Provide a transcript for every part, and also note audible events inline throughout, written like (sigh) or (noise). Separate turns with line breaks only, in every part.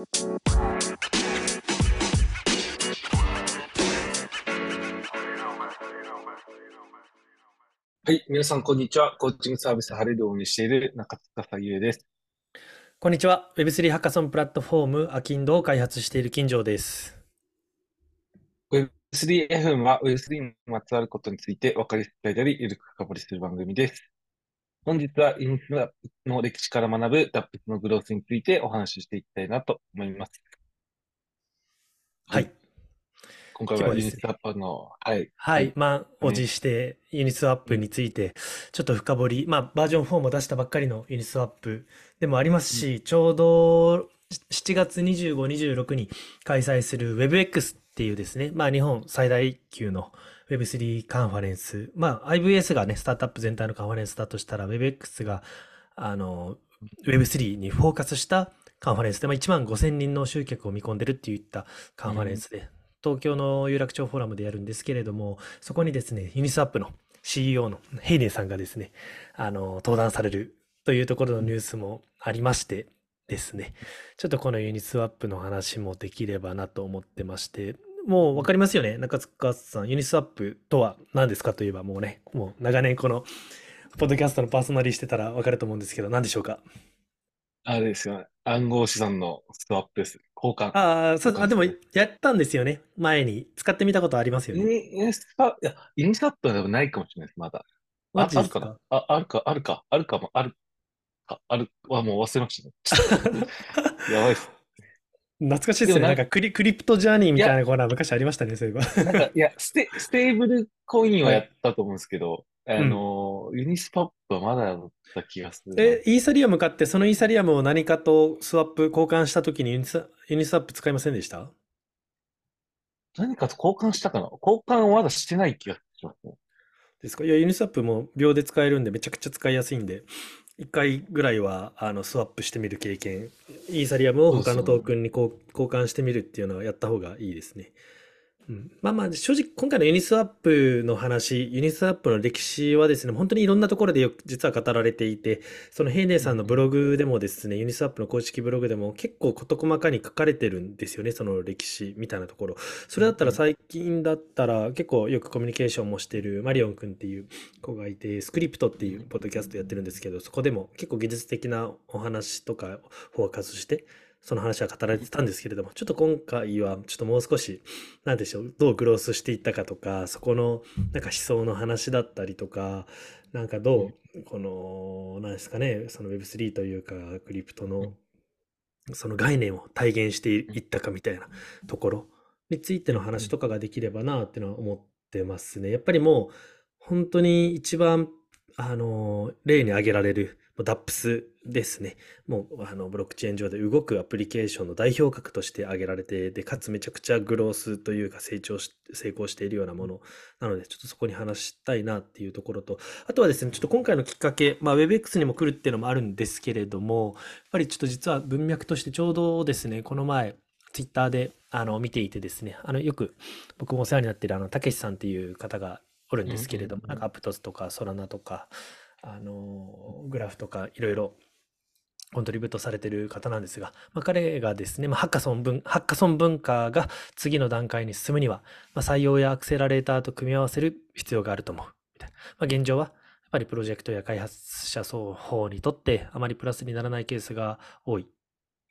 はい、皆さん、こんにちは。コーチングサービスハレルを運営している中塚さゆえです。
こんにちは。Web3 ハッカソンプラットフォーム、アキンドを開発している金城です。
Web3FM は Web3 にまつわることについて分かりやすいたり、ゆるく深掘りする番組です。本日はインフラの歴史から学ぶ DApps のグロースについてお話ししていきたいなと思います。
はい。
今回はユニスワップの、
はい。はい。まあ、おじしてユニスワップについて、ちょっと深掘り、まあ、バージョン4も出したばっかりのユニスワップでもありますし、ちょうど7月25、26に開催する WebX っていうですね、まあ、日本最大級の Web3 カンファレンス。まあ、IVS がね、スタートアップ全体のカンファレンスだとしたら、WebX が、あの、Web3 にフォーカスしたカンファレンスで、まあ、1万5000人の集客を見込んでるっていったカンファレンスで、東京の有楽町フォーラムでやるんですけれども、そこにですね、ユニスワップの CEO のヘイデンさんがですね、あの、登壇されるというところのニュースもありましてですね、ちょっとこのユニスワップの話もできればなと思ってまして、もう分かりますよね、中塚さん。ユニスワップとは何ですかといえばもうね、もう長年この、ポッドキャストのパーソナリーしてたら分かると思うんですけど、何でしょうか？
あれですよね。暗号資産のスワップです。交換。
ああ、そう、あ、でも、やったんですよね。前に。使ってみたことありますよね。
インスタ、いや、インスタップはでもないかもしれないです、まだ。あ、あるかな？あ、あるか、あるか、あるかも、あるか、ある、はもう忘れましたね。(laughs) やばいっす。
懐かしいですね。なんかクリクリプトジャーニーみたいなコーナー昔ありましたね、そういえば。
なんか、いや、ステ、ステーブルコインはやったと思うんですけど、はい、あの、うん、ユニスワップはまだだった気がする。
え、イーサリアム買って、そのイーサリアムを何かとスワップ交換したときにユニスユニスワップ使いませんでした？
何かと交換したかな？交換はまだしてない気がしますね。
ですか？いや、ユニスワップも秒で使えるんで、めちゃくちゃ使いやすいんで、1回ぐらいはあのスワップしてみる経験、イーサリアムを他のトークンに交換してみるっていうのはやった方がいいですね。うん、まあまあ、正直、今回のユニスワップの話、ユニスワップの歴史はですね、本当にいろんなところでよく実は語られていて、そのヘイデンさんのブログでもですね、ユニスワップの公式ブログでも結構事細かに書かれてるんですよね、その歴史みたいなところ。それだったら最近だったら結構よくコミュニケーションもしてるマリオン君っていう子がいて、スクリプトっていうポッドキャストやってるんですけど、そこでも結構技術的なお話とかフォーカスして、その話は語られてたんですけれども、ちょっと今回はちょっともう少し、なんでしょう、どうグロースしていったかとか、そこのなんか思想の話だったりとか、なんかどう、この、なんですかね、その Web3 というか、クリプトの、その概念を体現していったかみたいなところについての話とかができればなっていうのは思ってますね。やっぱりもう、本当に一番、あの、例に挙げられる、DAPS ですね。もう、あの、ブロックチェーン上で動くアプリケーションの代表格として挙げられて、で、かつめちゃくちゃグロースというか成長し、成功しているようなものなので、ちょっとそこに話したいなっていうところと、あとはですね、ちょっと今回のきっかけ、まあ、WebX にも来るっていうのもあるんですけれども、やっぱりちょっと実は文脈としてちょうどですね、この前、Twitter であの見ていてですね、あのよく僕もお世話になっているあの、たけしさんっていう方がおるんですけれども、なんかアプトスとかソラナとか、あの、グラフとかいろいろコントリビュートされてる方なんですが、まあ、彼がですね、まあ、ハッカソン文、ハッカソン文化が次の段階に進むには、まあ、採用やアクセラレーターと組み合わせる必要があると思う。みたいな。まあ、現状は、やっぱりプロジェクトや開発者双方にとってあまりプラスにならないケースが多い。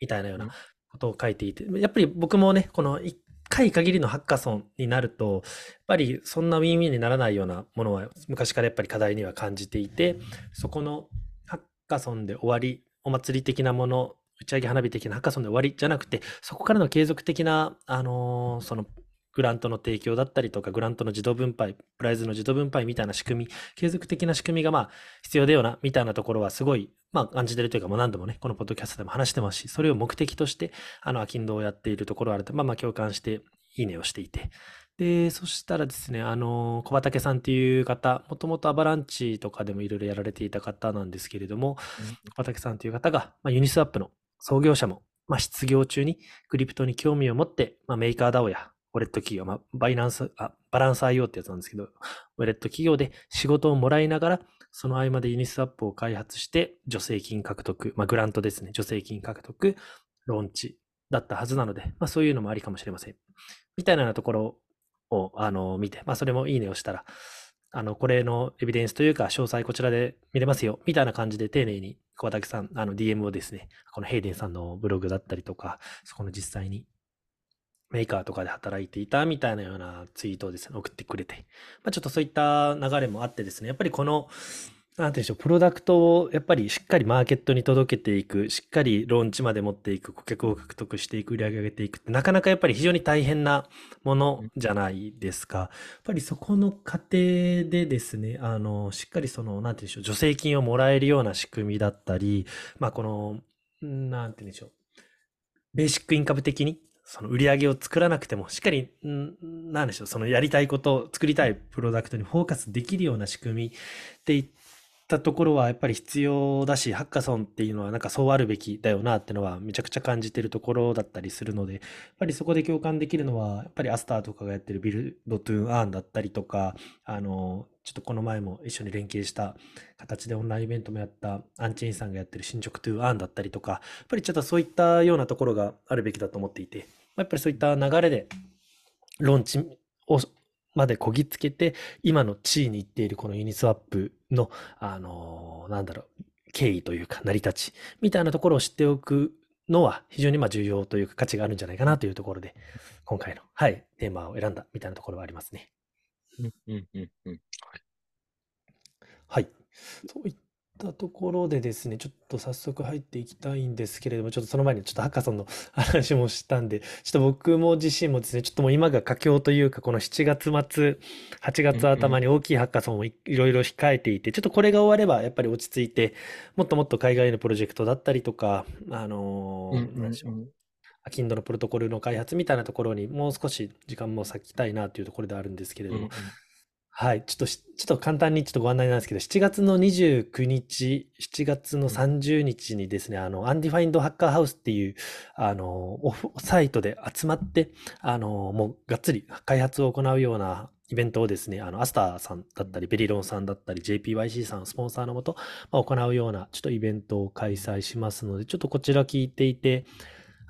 みたいなようなことを書いていて、やっぱり僕もね、この1回限りのハッカソンになると、やっぱりそんなウィンウィンにならないようなものは昔からやっぱり課題には感じていて、そこのハッカソンで終わりお祭り的なもの、打ち上げ花火的なハッカソンで終わりじゃなくて、そこからの継続的な、あのー、その、グラントの提供だったりとか、グラントの自動分配、プライズの自動分配みたいな仕組み、継続的な仕組みがまあ必要だよな、みたいなところはすごい、まあ感じてるというか、もう何度もね、このポッドキャストでも話してますし、それを目的として、あの、アキンドをやっているところがあると、まあまあ共感して、いいねをしていて、で、そしたらですね、あの、小畑さんっていう方、もともとアバランチとかでもいろいろやられていた方なんですけれども、小畑さんという方が、まあ、ユニスワップの創業者も、まあ、失業中にクリプトに興味を持って、まあ、 MakerDAO やウォレット企業、まあ、バイナンス、あ、 Balance IO ってやつなんですけど、ウォレット企業で仕事をもらいながら、その合間でユニスワップを開発して、助成金獲得、まあ、グラントですね、助成金獲得、ローンチだったはずなので、まあ、そういうのもありかもしれません。みたいなところを、あの、見て、まあ、それもいいねをしたら、あの、これのエビデンスというか、詳細こちらで見れますよ、みたいな感じで丁寧に小竹さん、あの、DM をですね、このヘイデンさんのブログだったりとか、そこの実際にメーカーとかで働いていたみたいなようなツイートをですね、送ってくれて、まあ、ちょっとそういった流れもあってですね、やっぱりこの、なんていうんでしょう、プロダクトをやっぱりしっかりマーケットに届けていく、しっかりローンチまで持っていく、顧客を獲得していく、売り上げ上げていくって、なかなかやっぱり非常に大変なものじゃないですか。やっぱりそこの過程でですね、あの、しっかりその、なんていうんでしょう、助成金をもらえるような仕組みだったり、まあこの、なんていうんでしょう、ベーシックインカム的にその売り上げを作らなくても、しっかり、んなんでしょう、そのやりたいこと、作りたいプロダクトにフォーカスできるような仕組みっていったところはやっぱり必要だし、ハッカソンっていうのはなんかそうあるべきだよなってのはめちゃくちゃ感じてるところだったりするので、やっぱりそこで共感できるのは、やっぱりアスターとかがやってる Build to Earn だったりとか、あの、ちょっとこの前も一緒に連携した形でオンラインイベントもやったアンチェインさんがやってる進捗 to Earn だったりとか、やっぱりちょっとそういったようなところがあるべきだと思っていて、やっぱりそういった流れでローンチをまでこぎつけて、今の地位に行っているこのユニスワップの、あのー、なんだろう、経緯というか成り立ちみたいなところを知っておくのは非常にまあ重要というか価値があるんじゃないかなというところで、今回の、はい、テーマを選んだみたいなところはありますね。
うんうんうんうん。
はい。そういっったところでですね、ちょっと早速入っていきたいんですけれども、ちょっとその前にちょっとハッカソンの話もしたんで、ちょっと僕も自身もですね、ちょっともう今が佳境というか、この7月末、8月頭に大きいハッカソンをいろいろ控えていて、ちょっとこれが終わればやっぱり落ち着いて、もっともっと海外のプロジェクトだったりとか、あのー、何でしょう。アキンドのプロトコルの開発みたいなところにもう少し時間も割きたいなというところであるんですけれども、はい。ちょっとちょっと簡単にちょっとご案内なんですけど、7月の29日、7月の30日にですね、あの、アンディファインドハッカーハウスっていう、あの、オフサイトで集まって、あの、もうがっつり開発を行うようなイベントをですね、あの、アスターさんだったり、ベリロンさんだったり、JPYC さん、スポンサーのもと、まあ、行うような、ちょっとイベントを開催しますので、ちょっとこちら聞いていて、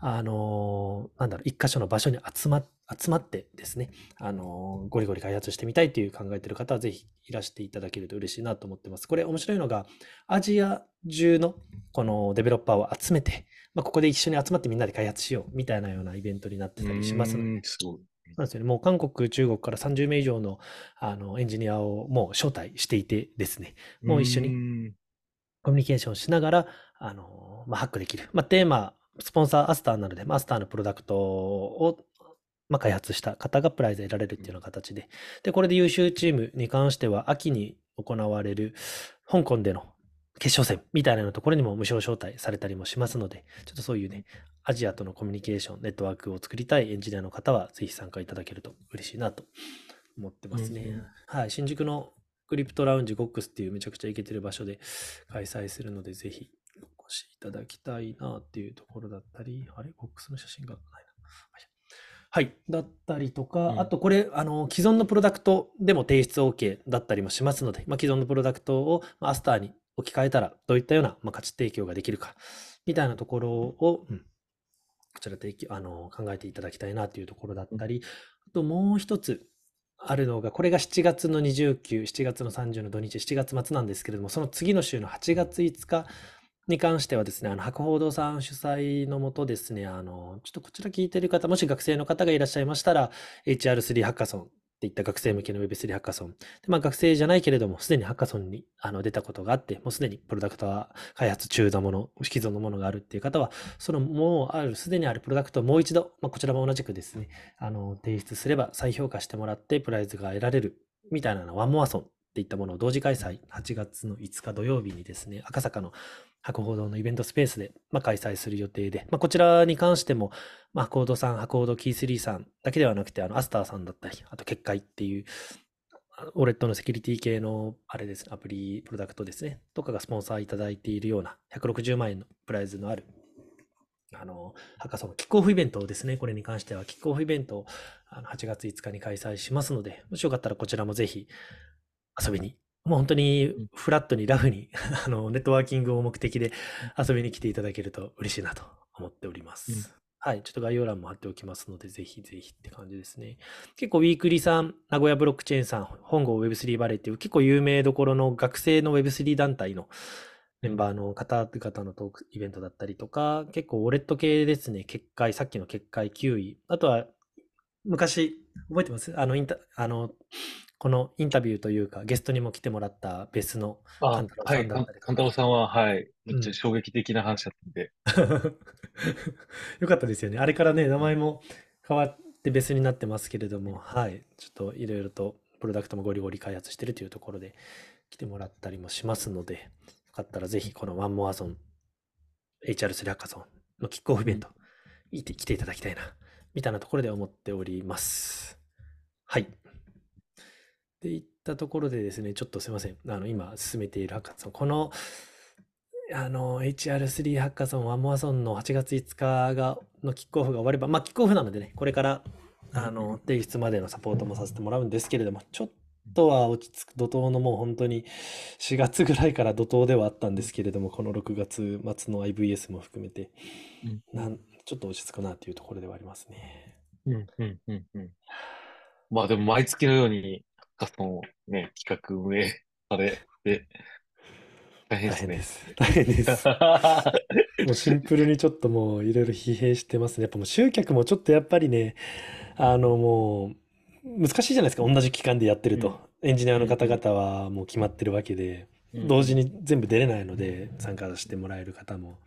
あの、なんだろう、一箇所の場所に集まって、集まってですね、あの、ゴリゴリ開発してみたいっていう考えてる方はぜひいらしていただけると嬉しいなと思ってます。これ面白いのが、アジア中のこのデベロッパーを集めて、まあ、ここで一緒に集まってみんなで開発しようみたいなようなイベントになってたりしますので。そうなんですよね。もう韓国、中国から30名以上のあのエンジニアをもう招待していてですね、もう一緒にコミュニケーションしながら、あの、まあ、ハックできる。まあ、テーマ、スポンサーアスターなので、マスターのプロダクトをまあ、開発した方がプライズ得られるっていうような形で、で、これで優秀チームに関しては、秋に行われる香港での決勝戦みたいなところにも無償招待されたりもしますので、ちょっとそういうね、アジアとのコミュニケーション、ネットワークを作りたいエンジニアの方は、ぜひ参加いただけると嬉しいなと思ってますね。うん、はい、新宿のクリプトラウンジゴックスっていうめちゃくちゃイケてる場所で開催するので、ぜひお越しいただきたいなっていうところだったり、あれ？ゴックスの写真がないな。はい。だったりとか、うん、あとこれ、あの、既存のプロダクトでも提出 OK だったりもしますので、まあ、既存のプロダクトをアスターに置き換えたら、どういったような、まあ、価値提供ができるか、みたいなところを、うん、こちらであの考えていただきたいなというところだったり、あともう一つあるのが、これが7月の29、7月の30の土日、7月末なんですけれども、その次の週の8月5日に関してはですね、あの、博報堂さん主催のもとですね、あの、ちょっとこちら聞いてる方、もし学生の方がいらっしゃいましたら、HR3 ハッカソンっていった学生向けの Web3 ハッカソン。でまあ、学生じゃないけれども、すでにハッカソンにあの出たことがあって、もうすでにプロダクトは開発中のもの、既存のものがあるっていう方は、そのもうある、すでにあるプロダクトをもう一度、まあ、こちらも同じくですね、あの、提出すれば再評価してもらってプライズが得られるみたいなのワンモアソンっていったものを同時開催、8月の5日土曜日にですね、赤坂の博報堂のイベントスペースで、まあ、開催する予定で、まあ、こちらに関しても、まあ、博報堂さん、博報堂キー3さんだけではなくて、あの、アスターさんだったり、あと、結界っていう、オレットのセキュリティ系の、あれです、アプリ、プロダクトですね、とかがスポンサーいただいているような、160万円のプライズのある、あの、ハカソンのキックオフイベントですね、これに関しては、キックオフイベントをあの8月5日に開催しますので、もしよかったらこちらもぜひ遊びにもう本当にフラットにラフに (laughs) あの、ネットワーキングを目的で遊びに来ていただけると嬉しいなと思っております。うん、はい。ちょっと概要欄も貼っておきますので、ぜひぜひって感じですね。結構、ウィークリーさん、名古屋ブロックチェーンさん、本郷 Web3 バレーっていう結構有名どころの学生の Web3 団体のメンバーの方々のトークイベントだったりとか、結構ウォレット系ですね、結界、さっきの結界9位。あとは、昔、覚えてます？あの、インタ、あの、このインタビューというか、ゲストにも来てもらった別の
あ、
勘太郎さんだったりとか。
勘太郎さんは、はい、めっ
うん
ちゃ衝撃的な話だったんで。(laughs)
よかったですよね。あれからね、名前も変わって別になってますけれども、はい。ちょっといろいろとプロダクトもゴリゴリ開発してるというところで来てもらったりもしますので、よかったらぜひこのワンモアゾン HR3 ハッカソンのキックオフイベント、いて来ていただきたいな、みたいなところで思っております。はい。っていったところでですね、ちょっとすいません。あの、今進めているハッカソン、この、あの、HR3 ハッカソン、ワンモアソンの8月5日が、のキックオフが終われば、まあ、キックオフなのでね、これから、あの、提出までのサポートもさせてもらうんですけれども、ちょっとは落ち着く怒涛のもう本当に4月ぐらいから怒涛ではあったんですけれども、この6月末の IVS も含めて、なんちょっと落ち着くなというところではありますね。
うん、うん、うん、うん。まあでも毎月のように、カソンをね、企画運営されて、大変
大
ですね。
変です。大変です。(laughs) もうシンプルにちょっともういろいろ疲弊してますね。やっぱもう集客もちょっとやっぱりね、あのもう難しいじゃないですか。同じ期間でやってると。エンジニアの方々はもう決まってるわけで、同時に全部出れないので参加してもらえる方も。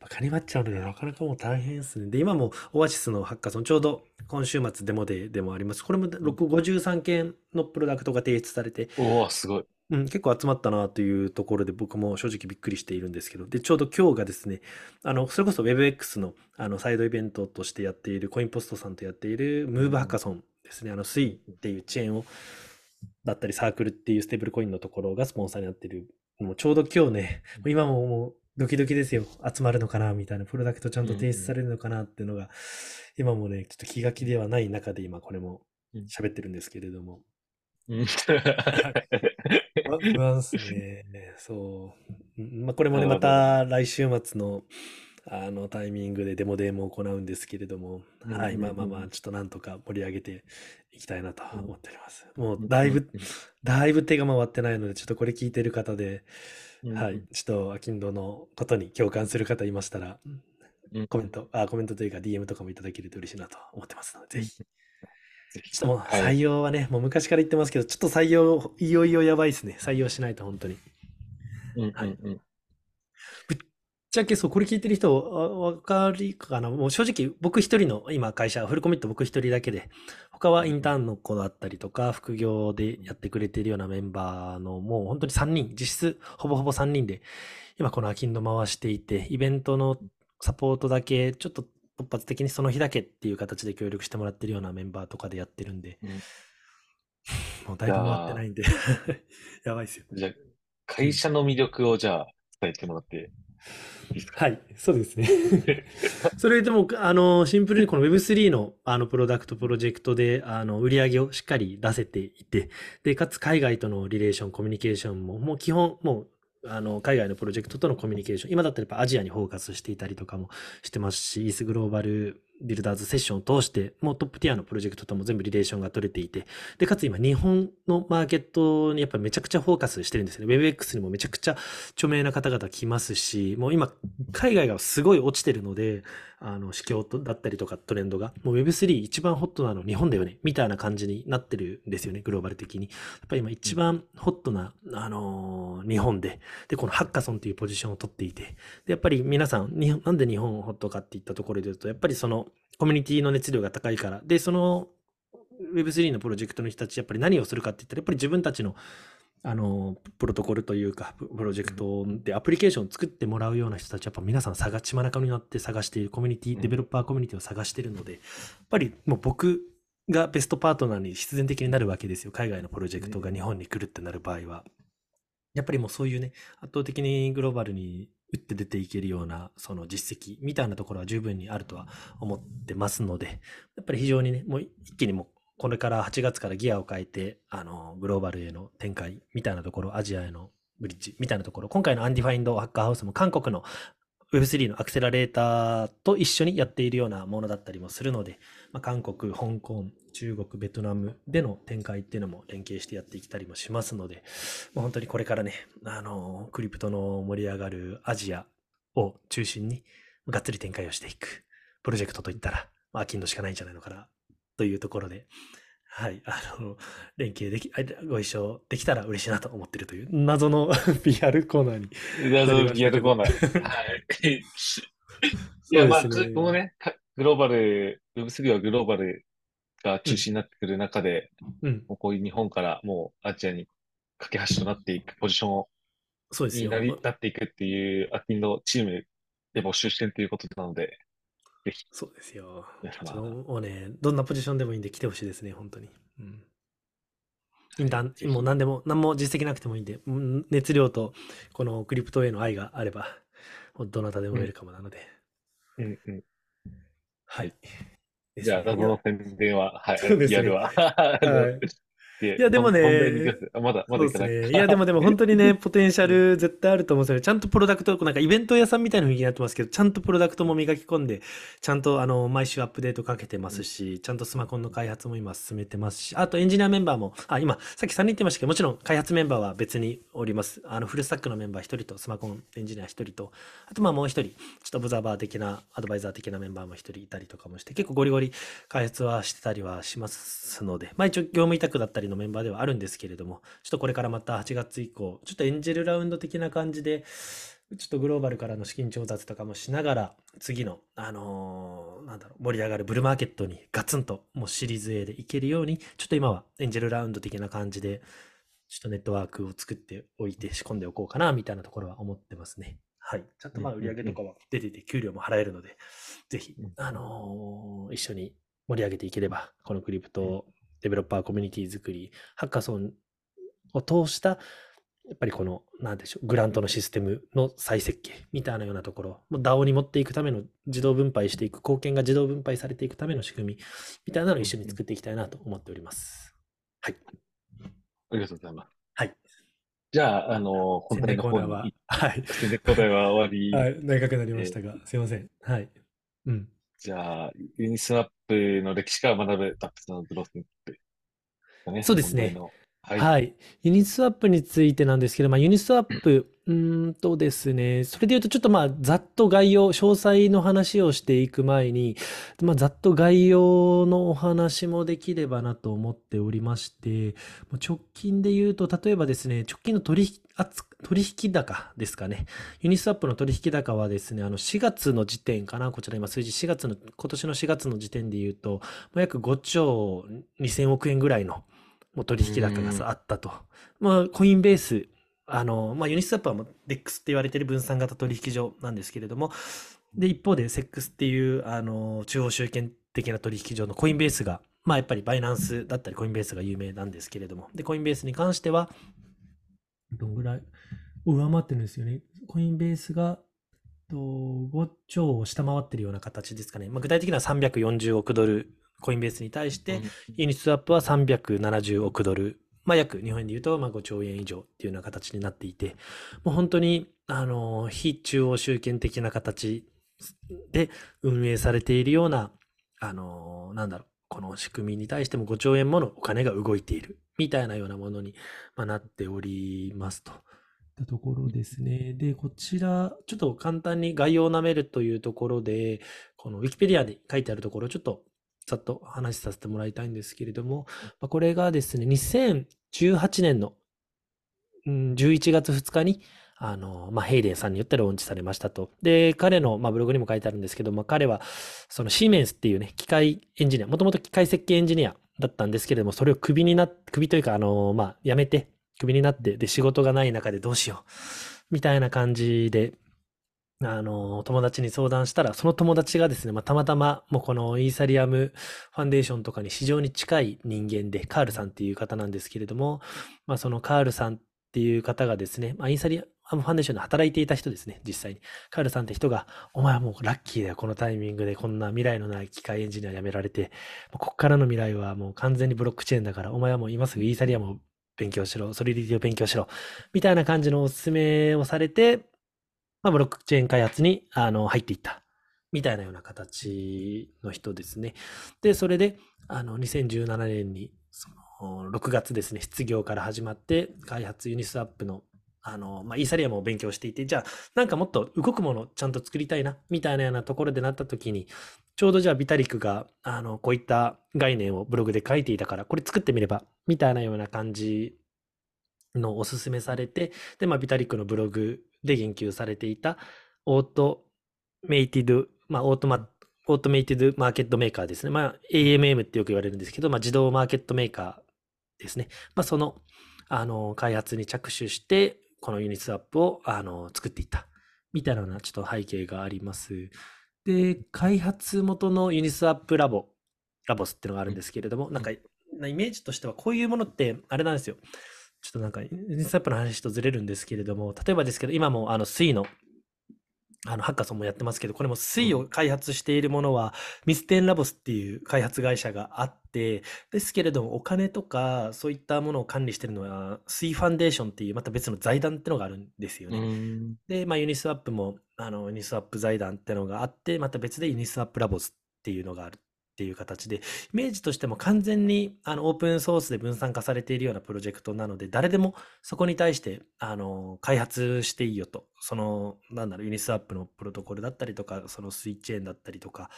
バカになっちゃうのでなかなかもう大変ですね。で、今もオアシスのハッカソン、ちょうど今週末デモデーでもあります。これも6 53件のプロダクトが提出されて、
おお、すごい。
うん、結構集まったなというところで僕も正直びっくりしているんですけど、で、ちょうど今日がですね、あの、それこそ WebX のあのサイドイベントとしてやっている、コインポストさんとやっているムーブハッカソンですね、あの、スイっていうチェーンを、だったりサークルっていうステーブルコインのところがスポンサーになっている、もうちょうど今日ね、今ももうドキドキですよ。集まるのかなみたいな、プロダクトちゃんと提出されるのかなっていうのが、今もね、ちょっと気が気ではない中で今これも喋ってるんですけれども。
うん。(laughs)
不安っすね。そう。うんまあ、これもね、また来週末の、あのタイミングでデモデーも行うんですけれども、
うん
はい、
うん
まあまあまあ、ちょっとなんとか盛り上げていきたいなと思っております。もう、
うん。
だいぶ、だいぶ手が回ってないので、ちょっとこれ聞いてる方で、
うん
はい、ちょっと、アキンドのことに共感する方いましたら、
うん
コメント、あ、コメントというか DM とかもいただけると嬉しいなと思ってますので、ぜひ。(laughs) ちょっともう
はい。
採用はね、もう昔から言ってますけど、ちょっと採用、いよいよやばいですね。採用しないと本当に。
うん
はい。
うん。うん
ぶっちゃけそう、これ聞いてる人、わわかりかな？もう正直、僕一人の今会社、フルコミット僕一人だけで、他はインターンの子だったりとか、副業でやってくれているようなメンバーの、もう本当に3人、実質ほぼほぼ3人で、今このアキンド回していて、イベントのサポートだけ、ちょっと突発的にその日だけっていう形で協力してもらってるようなメンバーとかでやってるんで、
うん。
もうだいぶ回ってないんで、(laughs) やばいですよ。
じゃあ、会社の魅力をじゃあ伝えてもらって
はい、そうですね。(laughs) それでも、あの、シンプルにこの Web3 の、あの、プロダクト、プロジェクトで、あの、売り上げをしっかり出せていて、で、かつ海外とのリレーション、コミュニケーションも、もう基本、もう、あの、海外のプロジェクトとのコミュニケーション、今だったらやっぱアジアにフォーカスしていたりとかもしてますし、イースグローバルビルダーズセッションを通して、もうトップティアのプロジェクトとも全部リレーションが取れていて、で、かつ今日本のマーケットにやっぱめちゃくちゃフォーカスしてるんですよね。WebX にもめちゃくちゃ著名な方々来ますし、もう今、海外がすごい落ちてるので、あの、市況だったりとかトレンドが、もう Web3 一番ホットなの日本だよね、みたいな感じになってるんですよね、グローバル的に。やっぱり今一番ホットな、あのー日本で、で、このハッカソンというポジションを取っていて、で、やっぱり皆さん、なんで日本ホットかっていったところで言うと、やっぱりそのコミュニティの熱量が高いから、で、その Web3 のプロジェクトの人たち、やっぱり何をするかって言ったら、やっぱり自分たちのあの、プロトコルというか、ププロジェクトでアプリケーションを作ってもらうような人たち、やっぱ皆さん探、血まなかになって探しているコミュニティ、
うん
デベロッパーコミュニティを探しているので、やっぱりもう僕がベストパートナーに必然的になるわけですよ。海外のプロジェクトが日本に来るってなる場合は。やっぱりもうそういうね、圧倒的にグローバルに打って出ていけるような、その実績みたいなところは十分にあるとは思ってますので、やっぱり非常にね、もう一気にもこれから8月からギアを変えて、あの、グローバルへの展開みたいなところ、アジアへのブリッジみたいなところ、今回のアンディファインドハッカーハウスも韓国の Web3 のアクセラレーターと一緒にやっているようなものだったりもするので、まあ、韓国、香港、中国、ベトナムでの展開っていうのも連携してやっていきたりもしますので、まあ、本当にこれからね、あの、クリプトの盛り上がるアジアを中心にがっつり展開をしていくプロジェクトといったら、まあ、キンドしかないんじゃないのかなというところで、はい、あの、連携でき、ご一緒できたら嬉しいなと思ってるという謎の (laughs) PR コーナーに。
謎の PR コーナー。(laughs) はい。いや、まあ、このね、グローバル、Web3 はグローバルが中心になってくる中で、うん、もうこういう日本からもうアジアに架け橋となっていくポジションを、
そうですよ。
になっていくっていうアキンのチームで募集してるということなので、ぜひ。
そうですよ。もうね、どんなポジションでもいいんで来てほしいですね、本当に。うん。インターン、もう何でも、何も実績なくてもいいんで、熱量とこのクリプトへの愛があれば、どなたでもウェルカムなので。
うんうん。
はい。
じゃあ、謎の宣伝は、はい、やるわ。は
い (laughs) いや、でもね、
まだ、まだいかない。
ね、いや、でもでも本当にね、(laughs) ポテンシャル絶対あると思うんですよね。ちゃんとプロダクト、なんかイベント屋さんみたいな雰囲気になってますけど、ちゃんとプロダクトも磨き込んで、ちゃんとあの、毎週アップデートかけてますし、ちゃんとスマコンの開発も今進めてますし、あとエンジニアメンバーも、あ、今、さっき3人言ってましたけど、もちろん開発メンバーは別におります。あの、フルスタックのメンバー1人と、スマコンエンジニア1人と、あとまあもう1人、ちょっとオブザーバー的な、アドバイザー的なメンバーも1人いたりとかもして、結構ゴリゴリ開発はしてたりはしますので、まあ一応業務委託だったりのメンバーではあるんですですけれども、ちょっとこれからまた8月以降、ちょっとエンジェルラウンド的な感じで、ちょっとグローバルからの資金調達とかもしながら、次の、あのー、なんだろう、盛り上がるブルーマーケットにガツンともうシリーズ A でいけるように、ちょっと今はエンジェルラウンド的な感じで、ちょっとネットワークを作っておいて仕込んでおこうかな、みたいなところは思ってますね。はい。ちゃんとまあ売り上げとかは出てて給料も払えるので、ぜひ、あのー、一緒に盛り上げていければ、このクリプトデベロッパーコミュニティ作り、ハッカソンを通した、やっぱりこの、なんでしょう、グラントのシステムの再設計みたいなようなところ、DAO に持っていくための自動分配していく、貢献が自動分配されていくための仕組みみたいなのを一緒に作っていきたいなと思っております。はい。
ありがとうございます。
はい。
じゃあ、あの、
本題の方に。はい。
宣伝コーナーは終わり。
はい。長くなりましたが、えー、すいません。はい。うん。
じゃあ、ユニスワップの歴史から学ぶ Dapps のグロース
ね。そうですね。はい、はい。ユニスワップについてなんですけど、まあ、ユニスワップ、(clears throat) うんとですね、それで言うとちょっとまあ、ざっと概要、詳細の話をしていく前に、まあ、ざっと概要のお話もできればなと思っておりまして、直近で言うと、例えばですね、直近の取引、取引高ですかね。ユニスワップの取引高はですね、あの4月の時点かな、こちら今数字4月の、今年の4月の時点で言うと、約5兆2000億円ぐらいのもう取引高があったと。まあ、コインベース、あの、まあ、ユニスワップはもう DEX って言われている分散型取引所なんですけれども、で、一方で SEX っていう、あの、中央集権的な取引所のコインベースが、まあ、やっぱりバイナンスだったりコインベースが有名なんですけれども、で、コインベースに関しては、どんぐらい上回ってるんですよね。コインベースが、5兆を下回ってるような形ですかね。まあ、具体的には340億ドルコインベースに対して、ユニスワップは370億ドル、まあ、約日本円で言うとまあ5兆円以上っていうような形になっていて、もう本当に、あの、非中央集権的な形で運営されているような、あの、なんだろう、この仕組みに対しても5兆円ものお金が動いているみたいなようなものに、まなっておりますと。ところですね。で、こちら、ちょっと簡単に概要をなめるというところで、この Wikipedia で書いてあるところ、ちょっとざっと話させてもらいたいんですけれども、まこれがですね、2018年の、うん、11月2日に、あの、まあ、ヘイデンさんによってローンチされましたと。で、彼の、まあ、ブログにも書いてあるんですけど、まあ、彼は、そのシーメンスっていうね、機械エンジニア、もともと機械設計エンジニアだったんですけれども、それをクビになっ、クビというか、あの、まあ、辞めて、クビになって、で、仕事がない中でどうしよう、みたいな感じで、あの、友達に相談したら、その友達がですね、まあ、たまたま、もうこのイーサリアムファンデーションとかに非常に近い人間で、カールさんっていう方なんですけれども、まあ、そのカールさんっていう方がですね、まあ、イーサリアムファンデーションで働いていた人ですね、実際に。カールさんって人が、お前はもうラッキーだよ、このタイミングでこんな未来のない機械エンジニア辞められて、こっからの未来はもう完全にブロックチェーンだから、お前はもう今すぐイーサリアムを勉強しろ、ソリディティを勉強しろ、みたいな感じのお勧めをされて、まあ、ブロックチェーン開発にあの入っていったみたいなような形の人ですね。で、それであの2017年にその6月ですね、失業から始まって開発ユニスワップのあの、まあ、イーサリアムを勉強していて、じゃあ、なんかもっと動くものちゃんと作りたいな、みたいなようなところでなった時に、ちょうどじゃあビタリックが、あの、こういった概念をブログで書いていたから、これ作ってみれば、みたいなような感じのおすすめされて、で、まあ、ビタリックのブログで言及されていた、Automated、まあ、オートマ、 Automated Market Maker ですね。まあ、AMM ってよく言われるんですけど、まあ、自動マーケットメーカーですね。まあ、その、あの、開発に着手して、このユニスワップをあの作っていった。みたいなちょっと背景があります。で、開発元のユニスワップ Lab、Labs っていうのがあるんですけれども、なんか、イメージとしてはこういうものって、あれなんですよ。ちょっとなんか、ユニスワップの話とずれるんですけれども、例えばですけど、今もあの、 Sui のあの、ハッカソンもやってますけど、これも Sui を開発しているものは、 Mysten Labs っていう開発会社があって、ですけれども、お金とか、そういったものを管理してるのは、 Sui Foundation っていう、また別の財団ってのがあるんですよね。で、まあ、ユニスワップも、あの、ユニスワップ財団ってのがあって、また別でユニスワップ Labs っていうのがあるっていう形で、イメージとしても完全にあのオープンソースで分散化されているようなプロジェクトなので、誰でもそこに対してあの開発していいよと、その、なんだろう、ユニスワップのプロトコルだったりとか、そのスイッチエンだったりとか、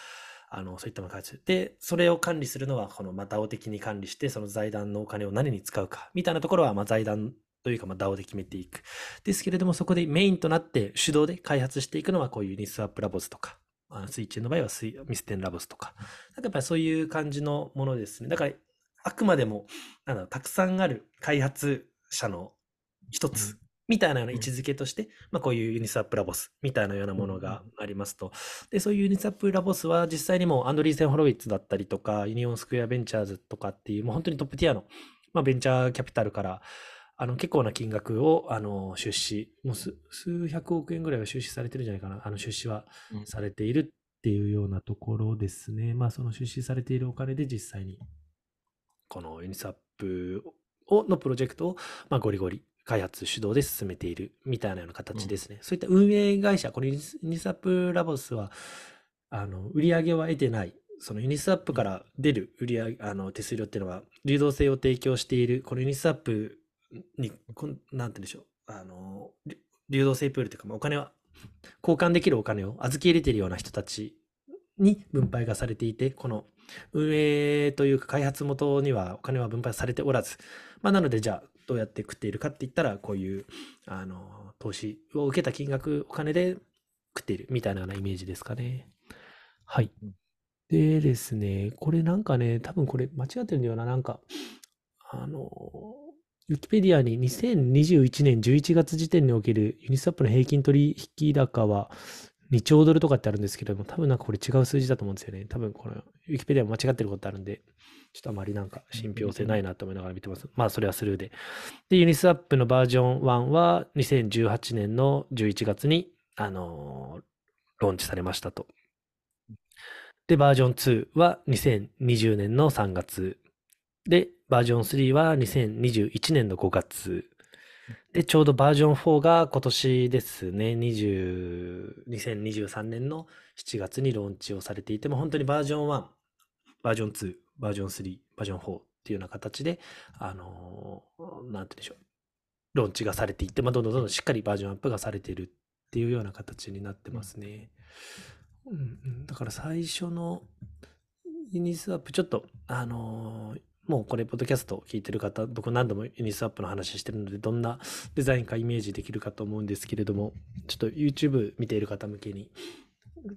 あの、そういったものを開発で、それを管理するのは、この、ま、DAO 的に管理して、その財団のお金を何に使うか、みたいなところは、まあ、財団というか、ま DAO で決めていく。ですけれども、そこでメインとなって主導で開発していくのは、こういうユニスワップ Labs とか、あスイッチの場合は Sui Mysten Labs とか、なんかやっぱりそういう感じのものですね。だから、あくまでも、なんだろう、たくさんある開発者の一つ、みたいなような位置づけとして、まあこういうユニスワップ Labs みたいなようなものがありますと。で、そういうユニスワップ Labs は実際にもアンドリーセン・ホロウィッツだったりとか、ユニオンスクエアベンチャーズとかっていう、もう本当に top tier の、まあ、ベンチャーキャピタルから、あの、結構な金額を、あの、出資、もう数百億円ぐらいは出資されてるんじゃないかな。あの、出資はされているっていうようなところですね。まあ、その出資されているお金で実際に、このユニスワップをのプロジェクトを、まあ、ゴリゴリ開発主導で進めているみたいなような形ですね。うん、そういった運営会社、このユニスワップ Labs は、あの、売り上げは得てない、そのユニスワップから出る売り上げ、あの、手数料っていうのは、流動性を提供している、このユニスワップに、こんなんて言うんでしょう。あの、流動性プールというか、まあ、お金は、交換できるお金を預け入れているような人たちに分配がされていて、この運営というか開発元にはお金は分配されておらず、まあ、なのでじゃあどうやって食っているかって言ったら、こういう、あの、投資を受けた金額、お金で食っているみたいなイメージですかね。はい。でですね、これなんかね、多分これ間違ってるんだよな、なんか、あの、ウィキペディアに2021年11月時点におけるユニスワップの平均取引高は2兆ドルとかってあるんですけども、多分なんかこれ違う数字だと思うんですよね。多分このウィキペディア間違ってることあるんで、ちょっとあまりなんか信憑性ないなと思いながら見てます。まあそれはスルーで。で、ユニスワップのバージョン1は2018年の11月に、あのー、ローンチされましたと。で、バージョン2は2020年の3月。で、バージョン3は2021年の5月。で、ちょうどバージョン4が今年ですね、20 2023年の7月にローンチをされていても、本当にバージョン1、バージョン2、バージョン3、バージョン4っていうような形で、あのー、なんて言うんでしょう、ローンチがされていって、まあ、どんどんどんどんしっかりバージョンアップがされているっていうような形になってますね。うん、だから最初のユニスワップ、ちょっと、あのー、もうこれ、ポッドキャスト聞いてる方、僕何度もユニスワップの話してるので、どんなデザインかイメージできるかと思うんですけれども、ちょっと YouTube 見ている方向けに、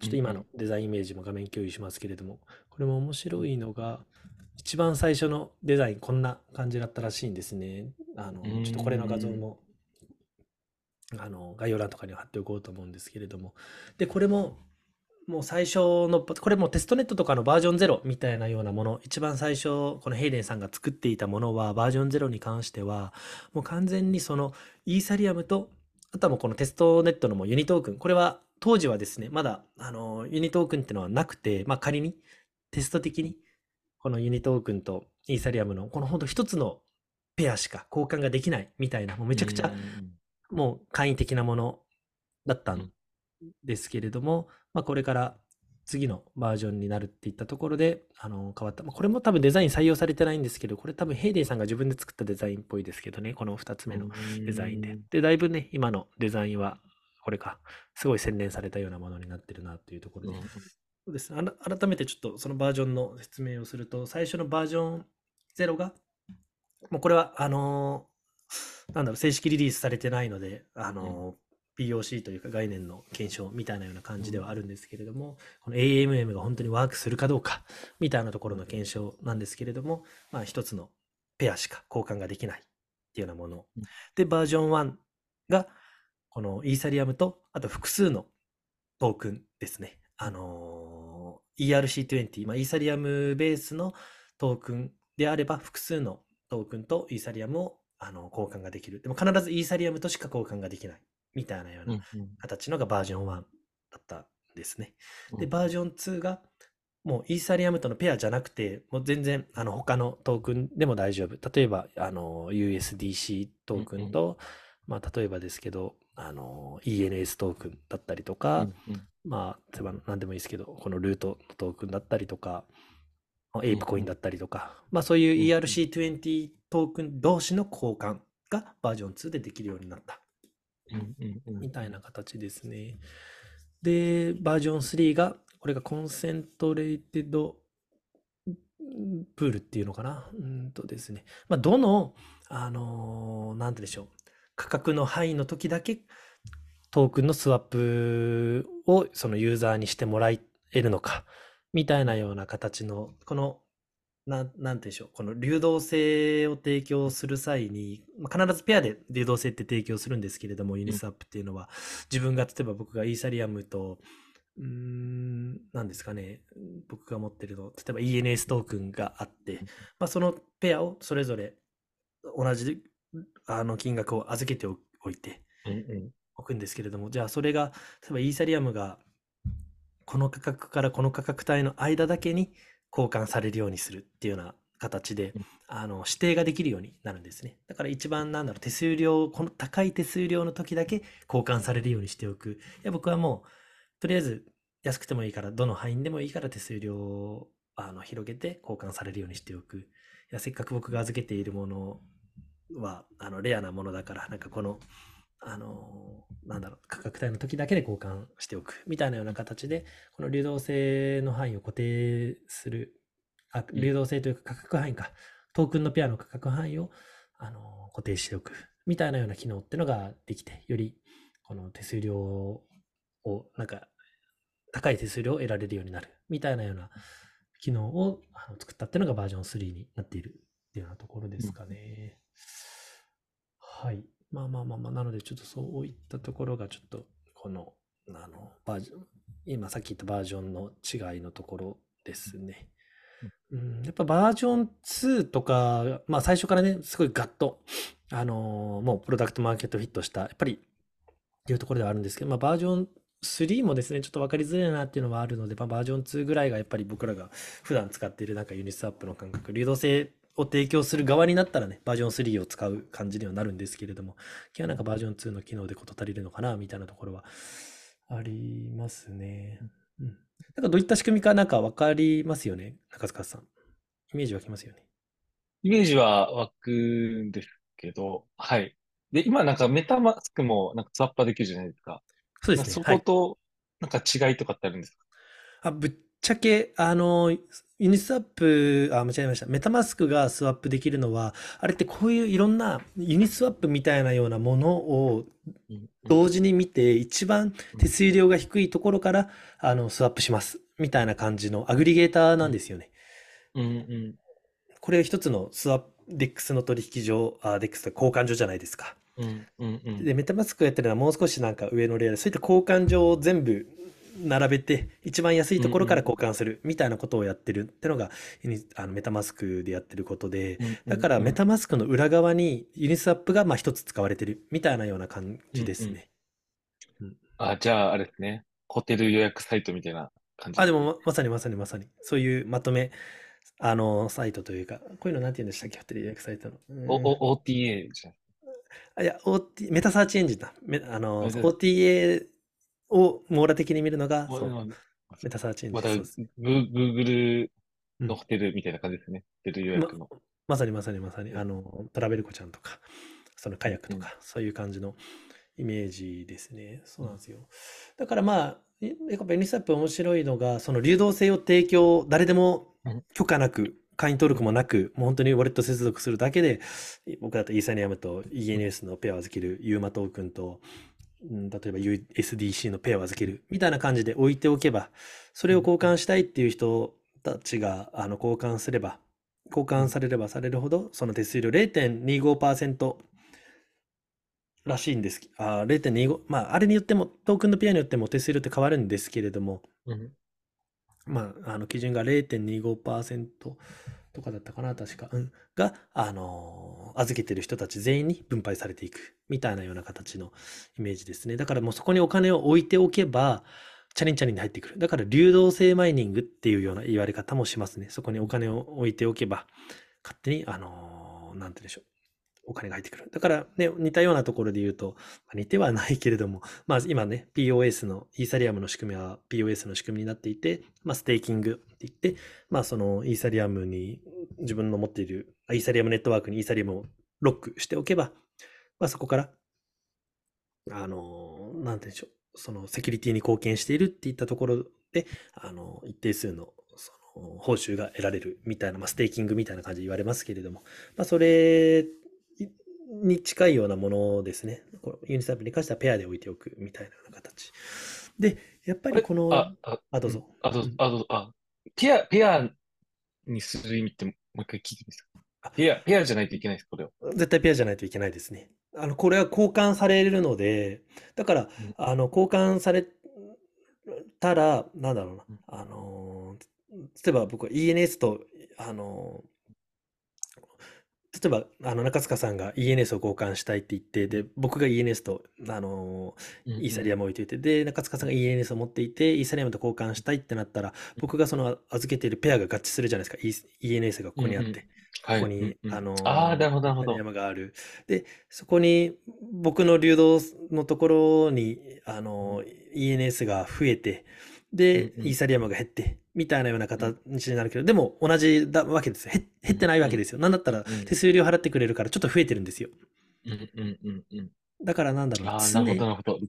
ちょっと今のデザインイメージも画面共有しますけれども、これも面白いのが、一番最初のデザイン、こんな感じだったらしいんですね。あの、ちょっとこれの画像も、あの、概要欄とかに貼っておこうと思うんですけれども。で、これも、もう最初の、これもテストネットとかのバージョン0みたいなようなもの、一番最初、このヘイデンさんが作っていたものは、バージョン0に関しては、もう完全にそのイーサリアムと、あとはもうこのテストネットのもユニトークン、これは当時はですね、まだあのユニトークンっていうのはなくて、まあ仮にテスト的に、このユニトークンとイーサリアムの、この本当一つのペアしか交換ができないみたいな、もうめちゃくちゃ、もう簡易的なものだったんですけれども、まあ、これから次のバージョンになるっていったところで、あの、変わった。まあ、これも多分デザイン採用されてないんですけど、これ多分ヘイデイさんが自分で作ったデザインっぽいですけどね、この2つ目のデザインで。で、だいぶね、今のデザインは、これか、すごい洗練されたようなものになってるなというところで。そうです改めてちょっとそのバージョンの説明をすると、最初のバージョン0が、もうこれは、あのーなんだろう、正式リリースされてないので、あのー POC というか概念の検証みたいなような感じではあるんですけれども、この AMM が本当にワークするかどうかみたいなところの検証なんですけれども、まあ一つのペアしか交換ができないっていうようなもの
うん。
で、バージョン1が、このイーサリアムと、あと複数のトークンですね。あのー ERC20、まあ、イーサリアムベースのトークンであれば、複数のトークンとイーサリアムをあの交換ができる。でも必ずイーサリアムとしか交換ができない。みたいなような形のがバージョン1だったんですね。で、バージョン2が、もうイーサリアムとのペアじゃなくて、もう全然あの他のトークンでも大丈夫。例えば、あの USDC トークンと、まあ例えばですけど、あの ENS トークンだったりとか、まあ、例えば何でもいいですけど、このルートのトークンだったりとか、エイプコインだったりとか、まあそういう ERC20 トークン同士の交換がバージョン2でできるようになった。みたいな形ですね。で、バージョン3が、これがコンセントレイテッドプールっていうのかな？うんとですね。まあ、どの、あのーなんてでしょう。価格の範囲の時だけトークンのスワップをそのユーザーにしてもらえるのか、みたいなような形の、この、なん、なんてでしょう。この流動性を提供する際に、まあ必ずペアで流動性って提供するんですけれども、ユニスワップっていうのは、自分が、例えば僕がイーサリアムと、うーん、なんですかね、僕が持ってるの、例えば ENS トークンがあって、まあ、そのペアをそれぞれ同じあの金額を預けておいておくんですけれども、じゃあそれが、例えばイーサリアムがこの価格からこの価格帯の間だけに交換されるようにするっていうような形で
うん、
あの指定ができるようになるんですね。だから一番なんだろう、手数料、この高い手数料の時だけ交換されるようにしておく。いや、僕はもう、とりあえず安くてもいいから、どの範囲でもいいから手数料をあの広げて交換されるようにしておく。いや、せっかく僕が預けているものは、あの、レアなものだから、なんかこの、あの、なんだろう、価格帯の時だけで交換しておく。みたいなような形で、この流動性の範囲を固定する、あ、
うん
流動性というか価格範囲か、トークンのペアの価格範囲を、あの、固定しておく。みたいなような機能っていうのができて、より、この手数料を、なんか、高い手数料を得られるようになる。みたいなような機能をあの作ったっていうのがバージョン3になっているっていうようなところですかね。はい。まあまあまあまあ、なのでちょっとそういったところがちょっと、この、あの、バージョン、今さっき言ったバージョンの違いのところですね。うん、やっぱバージョン2とか、まあ最初からね、すごいガッと、あのーもうプロダクトマーケットフィットした、やっぱり、いうところではあるんですけど、まあバージョン3もですね、ちょっと分かりづらいなっていうのはあるので、まあ、バージョン2ぐらいがやっぱり僕らが普段使っているなんかユニスワップの感覚、流動性を提供する側になったらね、バージョン3を使う感じにはなるんですけれども、今日はなんかバージョン2の機能で事足りるのかな、みたいなところはありますね。うん。なんかどういった仕組みかなんか分かりますよね、中塚さん。イメージ湧きますよね？
イメージは湧くんですけど、はい。で、今なんかメタマスクもなんかスワッパーできるじゃないですか。
そうですね。
そ
はい
こと、なんか違いとかってあるんですか？
あ、ぶっちゃけ、あの、ユニスワップ、あ、間違えました。メタマスクがスワップできるのは、あれってこういういろんなユニスワップみたいなようなものを同時に見て、一番手数料が低いところから、あの、スワップします。みたいな感じの aggregator なんですよね。
うんうん
これ一つのスワップ、 DEX の取引所、あ、 DEX と交換所じゃないですか。
うんうんうん
で、メタマスクがやってるのはもう少しなんか上のレイヤーで、そういった交換所を全部並べて、一番安いところから交換するみたいなことをやってるってのが、ユニあのメタマスクでやってることで、だからメタマスクの裏側にユニスワップがまあ一つ使われてるみたいなような感じですね。
あ、じゃああれですね。ホテル予約サイトみたいな感じ。
あ、でもままさにまさにまさに、そういうまとめ、あの、サイトというか、こういうのなんて言うんでしたっけ、ホテル予約サイトの。うん
お、お、OTA じゃん。
あいや、OT、メタサーチエンジンだ。めあの、OTA を網羅的に見るのが、
ま
そう、メタサーチエンジン。
また、Google
うん
のホテルみたいな感じですね。ホテル予約の。
まさにまさにまさに、あの、トラベルコちゃんとか、そのカヤックとか、そういう感じのイメージですね。そうなんですよ。だからまあ、えやっぱ NSAP 面白いのが、その流動性を提供、誰でも
うん
許可なく、会員登録もなく、もう本当にウォレット接続するだけで、僕だとイーサリアムと ENS のペアを預ける、ユーマトークンと、うん例えば USDC のペアを預けるみたいな感じで置いておけば、それを交換したいっていう人たちがあの交換すれば、交換されればされるほど、その手数料0.25%らしいんです。あ0.25、まあ、あれによっても、トークンのペアによっても手数料って変わるんですけれども、
うん
まあ、あの基準が0.25%とかだったかな、確か。うん。が、あのー預けてる人たち全員に分配されていくみたいなような形のイメージですね。だからもうそこにお金を置いておけば、チャリンチャリンに入ってくる。だから流動性マイニングっていうような言われ方もしますね。そこにお金を置いておけば、勝手に、あのーなんて言うんでしょう。お金が入ってくる。だからね、似たようなところで言うと、まあ似てはないけれども、まあ今ね、POS の、イーサリアムの仕組みは POS の仕組みになっていて、まあステーキングって言って、まあそのイーサリアムに自分の持っている、イーサリアムネットワークにイーサリアムをロックしておけば、まあそこから、あの、なんて言うんでしょう、そのセキュリティに貢献しているっていったところで、あの、一定数のその報酬が得られるみたいな、まあステーキングみたいな感じで言われますけれども、まあそれに近いようなものですね。このユニスワップに関してはペアで置いておくみたいな形。で、やっぱりこの、
あ、あ、
あどうぞ。
あ、どうぞ。
うん、
あ、どうぞ、あ、ペア、ペアにする意味ってもう一回聞いていいですか？ペア、ペアじゃないといけないです、これは。
絶対ペアじゃないといけないですね。あの、これは交換されるので、だから、
うん。
あの、交換されたら、なんだろうな。
うん、
あのー、例えば僕は ENS と、あのー、例えば、あの、中塚さんが ENS を交換したいって言って、で、僕が ENS と、あのー、イーサリアムを置いていて、で、中塚さんが ENS を持っていて、イーサリアムと交換したいってなったら、僕がその預けているペアが合致するじゃないですか。E- ENS がここにあって。
はい。
ここにあの
ああ、なるほど、なるほど。
山がある。で、そこに僕の流動のところに、あの、ENS が増えて、で、イーサリアムが減って、みたいなような形になるけど、でも同じだわけですよ。減減ってないわけですよ。なんだったら
うん
手数料払ってくれるからちょっと増えてるんですよ。
うんうんうんうん。
だからなんだろう。
な
常
るほど、なるほど。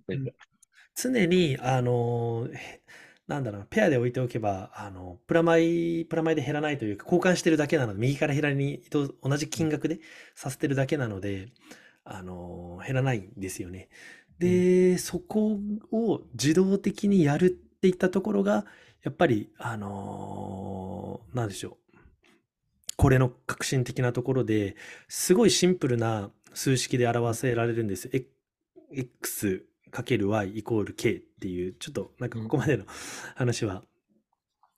常に、あの、へなんだろうな、ペアで置いておけば、あの、プラマイ、プラマイで減らないというか、交換してるだけなので、右から左に同じ金額でさせてるだけなので、あの、減らないんですよね。で、そこを自動的にやるっていったところが、やっぱり、あの、なんでしょう。これの革新的なところで、すごいシンプルな数式で表せられるんです。X かける y イコール k っていう、ちょっとなんかここまでの話は、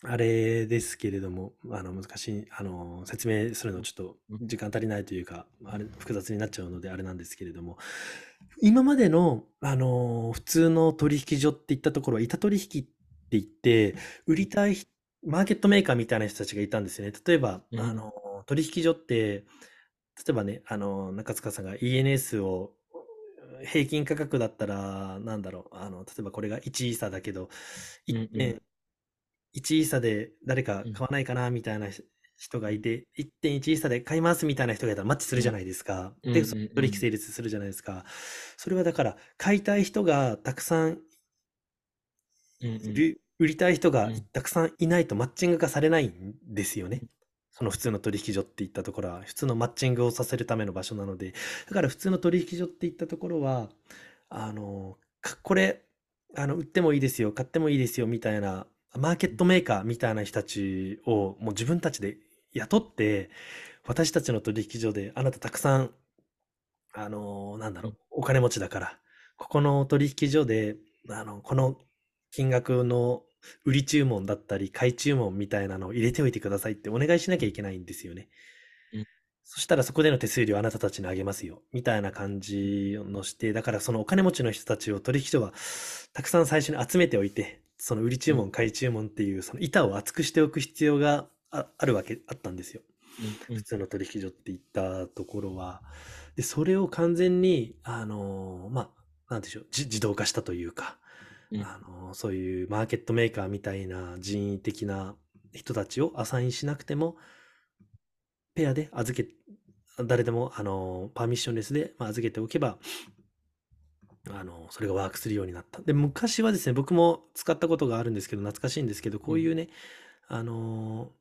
あれですけれども、あの難しい、あの説明するのちょっと時間足りないというか、あれ複雑になっちゃうのであれなんですけれども、今までの、あの普通の取引所っていったところは、板取引って言って、売りたい人マーケットメーカーみたいな人たちがいたんですよね。例えば、
うん
あの取引所って、例えばね、あの中塚さんが ENS を平均価格だったら、なんだろう、あの例えばこれが1イーサだけど、
うんうん
1点1イーサで誰か買わないかなみたいな人がいて、1.1イーサで買いますみたいな人がいたらマッチするじゃないですか。で、
うんうん
その取引成立するじゃないですか。それはだから、買いたい人がたくさん
うんうん
いる、売りたい人が
うん
たくさんいないとマッチング化されないんですよね。その普通の取引所っていったところは、普通のマッチングをさせるための場所なので、だから普通の取引所っていったところは、あの、かこれ、あの、売ってもいいですよ、買ってもいいですよ、みたいな、マーケットメーカーみたいな人たちをもう自分たちで雇って、私たちの取引所であなたたくさん、あの、なんだろう、お金持ちだから、ここの取引所で、あの、この金額の売り注文だったり、買い注文みたいなのを入れておいてくださいってお願いしなきゃいけないんですよね。
うん
そしたらそこでの手数料あなたたちにあげますよ。みたいな感じのして、だからそのお金持ちの人たちを取引所はたくさん最初に集めておいて、その売り注文、
うん
買い注文っていうその板を厚くしておく必要がああるわけ、あったんですよ。
うん
普通の取引所っていったところは。で、それを完全に、あのーまあ、なんでしょう、じ自動化したというか、
うん。
あの、そういうマーケットメーカーみたいな人為的な人たちをアサインしなくても、ペアで預け、誰でも、あの、パーミッションレスで、まあ、預けておけば、あの、それがワークするようになった。で、昔はですね、僕も使ったことがあるんですけど、懐かしいんですけど、こういうね、あの、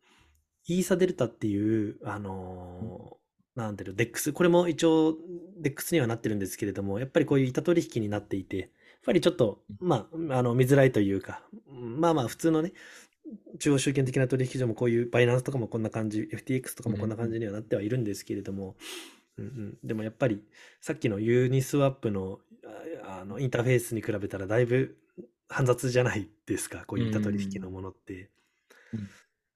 イーサデルタっていう、あの、なんていうの、デックス、これも一応、デックスにはなってるんですけれども、やっぱりこういう板取引になっていて、やっぱりちょっと、まあ、あの、見づらいというか、まあまあ、普通のね、中央集権的な取引所もこういうバイナンスとかもこんな感じ、FTX とかもこんな感じにはなってはいるんですけれども、うんうん、でもやっぱりさっきのユニスワップのああのインターフェースに比べたらだいぶ煩雑じゃないですか、こういった取引のものって。
うん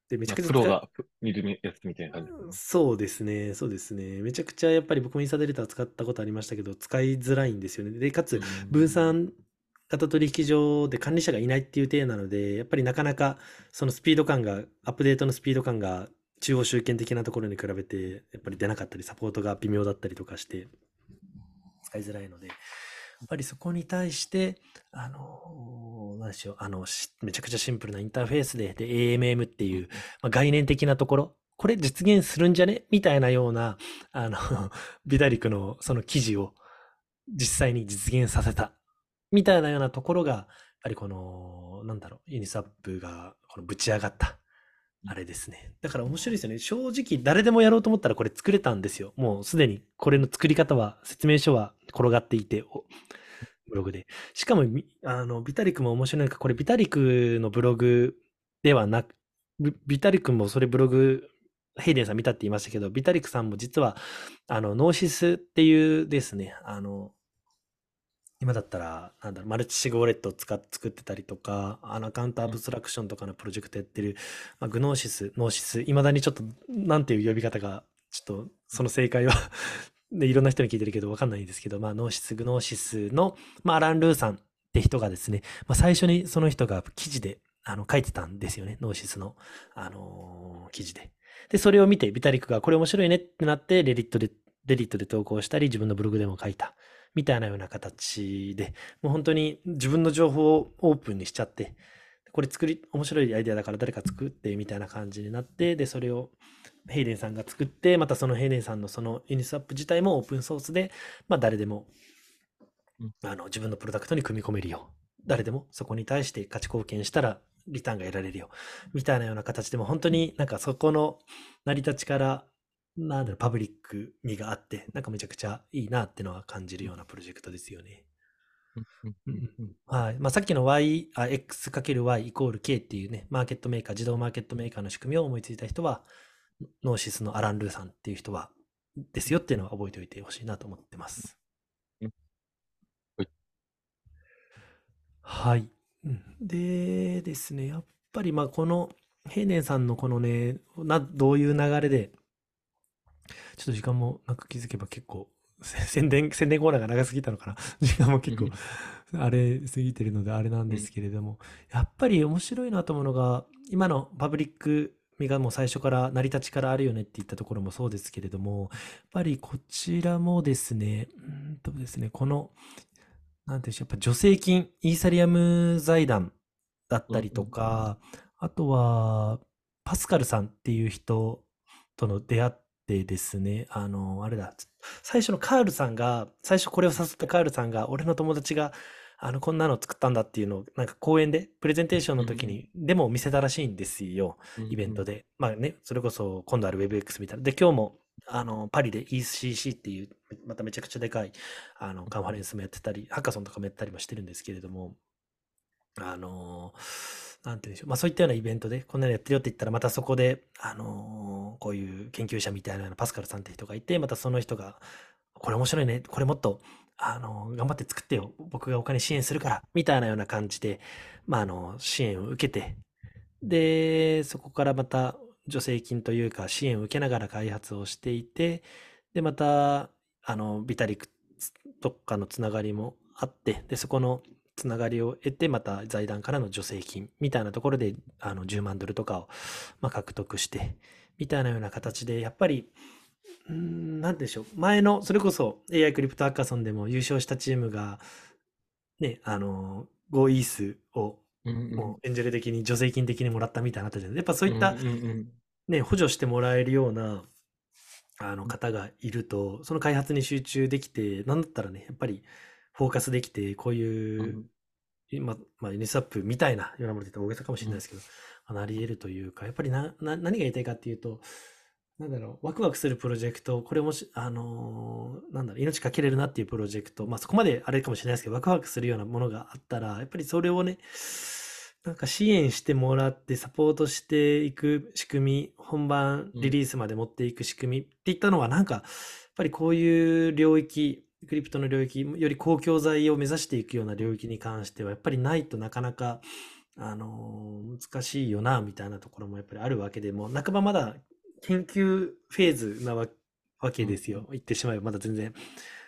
で、めちゃくちゃ
プロが見るやつみたいな感じ。
そうですね、そうですね。めちゃくちゃやっぱり僕もインサデルタ使ったことありましたけど、使いづらいんですよね。で、かつ、分散型取引所で管理者がいないっていう体なので、やっぱりなかなかそのスピード感が、アップデートのスピード感が中央集権的なところに比べて、やっぱり出なかったり、サポートが微妙だったりとかして、使いづらいので、やっぱりそこに対して、あの、何でしょう、あの、しめちゃくちゃシンプルなインターフェースで、で、AMM っていう、まあ、概念的なところ、これ実現するんじゃねみたいなような、あの、ビダリクのその記事を実際に実現させた。みたいなようなところが、やっぱりこの、なんだろう、ユニスワップがこのぶち上がった。あれですね。だから面白いですよね。正直誰でもやろうと思ったらこれ作れたんですよ。もうすでにこれの作り方は、説明書は転がっていて、ブログで。しかも、あの、ビタリクも面白いのが、これビタリクのブログではなく、ビタリクもそれブログ、ヘイデンさん見たって言いましたけど、ビタリクさんも実は、あの、ノーシスっていうですね、あの、今だったら、なんだろう、マルチシグウォレットを使っ作ってたりとか、あの、 account abstraction とかのプロジェクトやってる、まあ、グノーシス、ノーシス、いまだにちょっと、なんていう呼び方が、ちょっと、その正解はで、(laughs) いろんな人に聞いてるけど、わかんないんですけど、まあ、ノーシス、グノーシスの、まあ、アラン・ルーさんって人がですね、まあ、最初にその人が記事で、あの、書いてたんですよね、ノーシスの、あのー記事で。で、それを見て、ビタリックがこれ面白いねってなって、レディットで、レディットで投稿したり、自分のブログでも書いた。みたいなような形で、もう本当に自分の情報をオープンにしちゃって、これ作り、面白いアイデアだから誰か作ってみたいな感じになって、で、それをヘイデンさんが作って、またそのヘイデンさんのそのユニスワップ自体もオープンソースで、まあ誰でも
うん
あの自分のプロダクトに組み込めるよ。誰でもそこに対して価値貢献したらリターンが得られるよ。みたいなような形でも本当になんかそこの成り立ちからなんだろう、パブリック味があって、なんかめちゃくちゃいいなってのは感じるようなプロジェクトですよね。はい。まあ、さっきの Y、あ、X×Y イコール K っていうね、マーケットメーカー、自動マーケットメーカーの仕組みを思いついた人は、ノーシスのアラン・ルーさんっていう人は、ですよっていうのは覚えておいてほしいなと思ってます
うんはい。
はい。うんでですね、やっぱりまあこの、ヘイネンさんのこのね、な、どういう流れで、ちょっと時間もなく気づけば結構、せ (laughs) 宣伝、宣伝コーナーが長すぎたのかな。(laughs) 時間も結構、あれ過ぎてるのであれなんですけれども、やっぱり面白いなと思うのが、今のパブリック味がもう最初から成り立ちからあるよねって言ったところもそうですけれども、やっぱりこちらもですね、うーんとですね、この、なんていうんでしょう、やっぱ助成金、イーサリアム財団だったりとか、あとは、パスカルさんっていう人との出会ってですね、あの、あれだ、最初のカールさんが、最初これを誘ったカールさんが、俺の友達が、あの、こんなの作ったんだっていうのを、なんか講演で、プレゼンテーションの時に、デモを見せたらしいんですよ、イベント
で。
で。まあね、それこそ今度ある WebX みたいな。で、今日も、あの、パリで ECC っていう、まためちゃくちゃでかい、あの、カンファレンスもやってたり、ハッカソンとかもやったりもしてるんですけれども、あのなんて言うんでしょう。まあそういったようなイベントで、こんなのやってるよって言ったら、またそこで、あのこういう研究者みたいなパスカルさんって人がいて、またその人が、これ面白いね、これもっと、あの頑張って作ってよ。僕がお金支援するから、みたいなような感じで、まああの、支援を受けて、で、そこからまた助成金というか支援を受けながら開発をしていて、で、また、あの、ビタリックとかのつながりもあって、で、そこのつながりを得て、また財団からの助成金みたいなところで、あの、10万ドルとかを、まあ、獲得して、みたいなような形で、やっぱり、ん、なんでしょう。前の、それこそ AI クリプトハッカソンでも優勝したチームが、ね、あの、5イースを。もうエンジェル的に助成金的にもらったみたいなったじゃないやっぱそういったね、補助してもらえるようなあの方がいると、その開発に集中できて、なんだったらね、やっぱりフォーカスできて、こう
う
いう、
ん。
今、まあ、ユニスワップみたいなようなもので言ったら大げさかもしれないですけど、あのあり得るというか、やっぱりな、な、何が言いたいかっていうと、なんだろう、ワクワクするプロジェクト、これもし、あのーなんだろう、命かけれるなっていうプロジェクト、まあそこまであれかもしれないですけど、ワクワクするようなものがあったら、やっぱりそれをね、なんか支援してもらってサポートしていく仕組み、本番リリースまで持っていく仕組みっていったのは、なんか、やっぱりこういう領域、クリプトの領域、より公共財を目指していくような領域に関しては、やっぱりないとなかなか、あのー難しいよな、みたいなところもやっぱりあるわけでもう、半ばまだ研究フェーズなわわけですよ。言ってしまえば、まだ全然、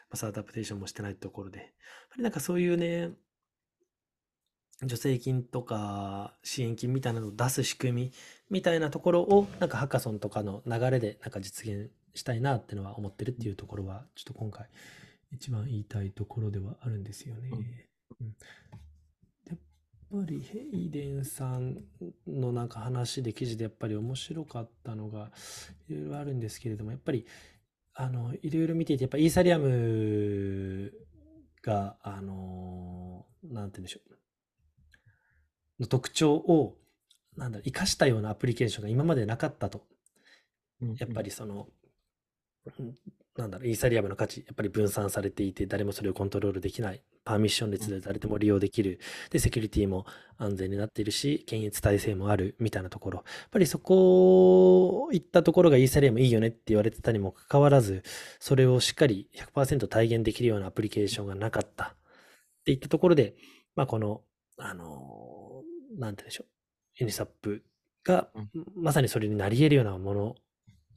マスアダプテーションもしてないところで。やっぱりなんかそういうね、助成金とか支援金みたいなのを出す仕組みみたいなところをなんかハッカソンとかの流れでなんか実現したいなっていうのは思ってるっていうところはちょっと今回一番言いたいところではあるんですよね。うんやっぱりヘイデンさんのなんか話で記事でやっぱり面白かったのがいろいろあるんですけれどもやっぱりあのいろいろ見ていてやっぱイーサリアムがあのなんて言うんでしょうの特徴を、なんだ生かしたようなアプリケーションが今までなかったと。
うん
やっぱりその、うんなんだろう、イーサリアムの価値、やっぱり分散されていて、誰もそれをコントロールできない。パーミッション列で誰でも利用できる。で、セキュリティも安全になっているし、検閲体制もある、みたいなところ。やっぱりそこ、いったところがイーサリアムいいよねって言われてたにもかかわらず、それをしっかり100%体現できるようなアプリケーションがなかった。っていったところで、まあ、この、あの、なんて言うんでしょう。ユニサップが
うん、
まさにそれになり得るようなもの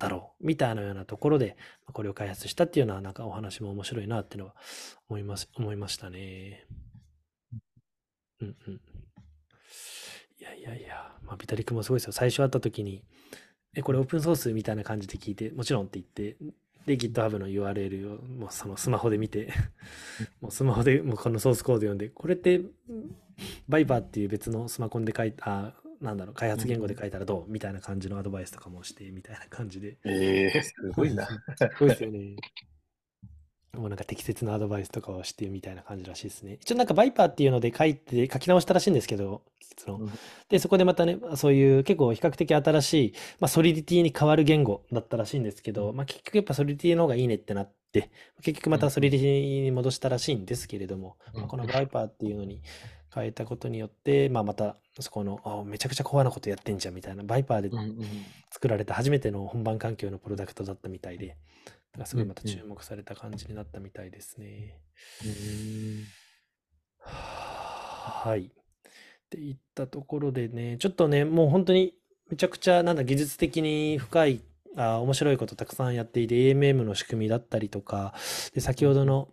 だろう、みたいなようなところで、まあこれを開発したっていうのは、なんかお話も面白いなっていうのは思います、思いましたね。うんうん。いやいやいや、まあ、ビタリックもすごいですよ。最初会った時に、え、これオープンソースみたいな感じで聞いて、もちろんって言って、で、GitHub の URL をもうそのスマホで見て、もうスマホでもうこのソースコード読んで、これって、バイバーっていう別のスマコンで書いた、あなんだろう、開発言語で書いたらどう？みたいな感じのアドバイスとかもして、みたいな感じで。
ええすごいな。
すごいですよね。もうなんか適切なアドバイスとかをしてみたいな感じらしいですね。一応なんかバイパーっていうので書いて、書き直したらしいんですけど、結論
うん
で、そこでまたね、そういう結構比較的新しい、まあ、ソリディティに代わる言語だったらしいんですけど、まあ、結局やっぱソリディティの方がいいねってなって、結局またソリディティに戻したらしいんですけれども、
うん
まあこのバイパーっていうのに変えたことによって、まあ、またそこの、あめちゃくちゃコアなことやってんじゃんみたいな、バイパーで作られた初めての本番環境のプロダクトだったみたいで、だからすごいまた注目された感じになったみたいですね。
うん
はい。っていったところでね、ちょっとね、もう本当にめちゃくちゃなんだ技術的に深い、あ面白いことたくさんやっていて、AMM の仕組みだったりとか、で、先ほどの、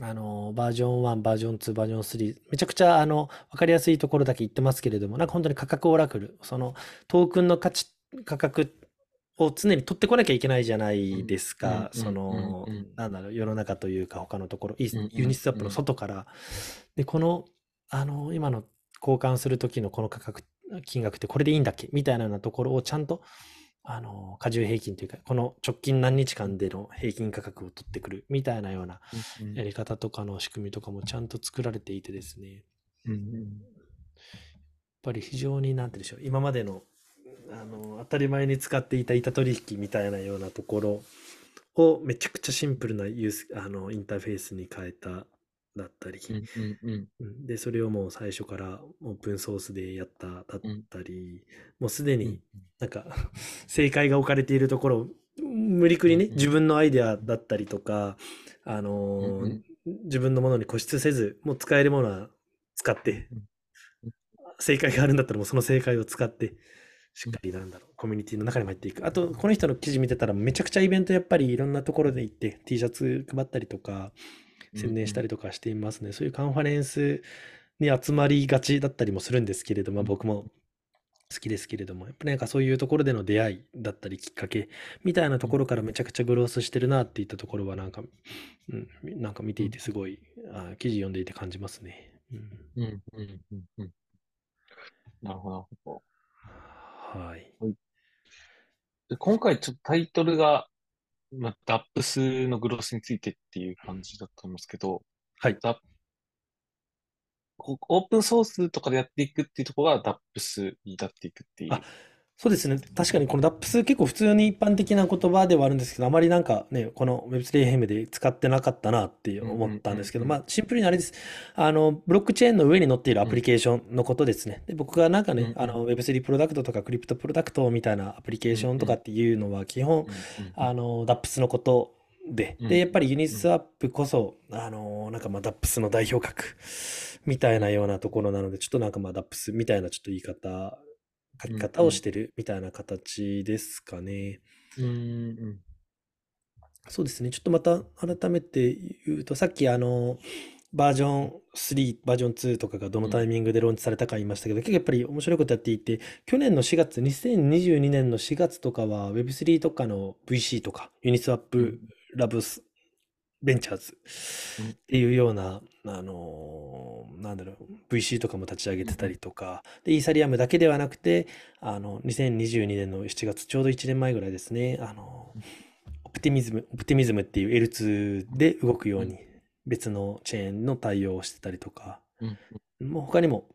あの、バージョン1、バージョン2、バージョン3、めちゃくちゃ、あの、わかりやすいところだけ言ってますけれども、なんか本当に価格オラクル、その、トークンの価値、価格を常に取ってこなきゃいけないじゃないですか。その
うんうんうん、
なんだろう、世の中というか、他のところ、ユニスワップの外から。で、この、あの、今の交換するときのこの価格、金額ってこれでいいんだっけみたいなようなところをちゃんと、あの、過重平均というか、この直近何日間での平均価格を取ってくるみたいなような
うん
やり方とかの仕組みとかもちゃんと作られていてですね、やっ
うん。
ぱり非常に、なんて言うんでしょう、今までの、あの、当たり前に使っていた板取引みたいなようなところをめちゃくちゃシンプルなユース、あの、インターフェースに変えただったり、
うんうんうん。
うん。で、それをもう最初からオープンソースでやっただったり、
うん
もうすでに
うん
なんか (laughs) 正解が置かれているところを無理くりね、
うんうん。
自分のアイデアだったりとか、あのー
うんうん。
自分のものに固執せず、もう使えるものは使って
うん、(laughs)
正解があるんだったらもうその正解を使って、しっかりなんだろう、コミュニティの中にも入っていく。あと、この人の記事見てたらめちゃくちゃイベントやっぱりいろんなところで行って T シャツ配ったりとか、宣伝したりとかしていますね。そういうカンファレンスに集まりがちだったりもするんですけれども、僕も好きですけれども、やっぱりなんかそういうところでの出会いだったりきっかけみたいなところからめちゃくちゃグロースしてるなっていったところはなんか、うん、なんか見ていてすごい、あ記事読んでいて感じますね。うん
うん、うん、うん、うん。なるほど、
はい。
今回ちょっとタイトルが、まあ、ダップスのグロスについてっていう感じだと思うんですけど、
はい。
ダこオープンソースとかでやっていくっていうところがダップスになっていくっていう。
あ、そうですね。確かにこの DAPS 結構普通に一般的な言葉ではあるんですけど、あまりなんかね、この Web3FM で使ってなかったなって思ったんですけど、まあシンプルにあれです。あの、ブロックチェーンの上に載っているアプリケーションのことですね。で、僕がなんかね、
うんうん
あの Web3 プロダクトとかクリプトプロダクトみたいなアプリケーションとかっていうのは基本、
うんうん
あの、DAPS のことで、
うん
で、やっぱりユニスワップこそ、あの、なんかまあ DAPS の代表格みたいなようなところなので、ちょっとなんかまあ DAPS みたいなちょっと言い方、書き方をしてるみたいな形ですかね。
うんうん
そうですね。ちょっとまた改めて言うと、さっきあの、バージョン3、バージョン2とかがどのタイミングでローンチされたか言いましたけど、結構やっぱり面白いことやっていて、去年の4月、2022年の4月とかは Web3 とかの VC とか、ユニスワップラブスベンチャーズ
うん。
っていうような、あのーなんだろう、VC とかも立ち上げてたりとか、で、イーサリアムだけではなくて、あの、2022年の7月、ちょうど1年前ぐらいですね、あの、オプティミズム、オプティミズムっていう L2 で動くように、別のチェーンの対応をしてたりとか、
うん
もう他にも、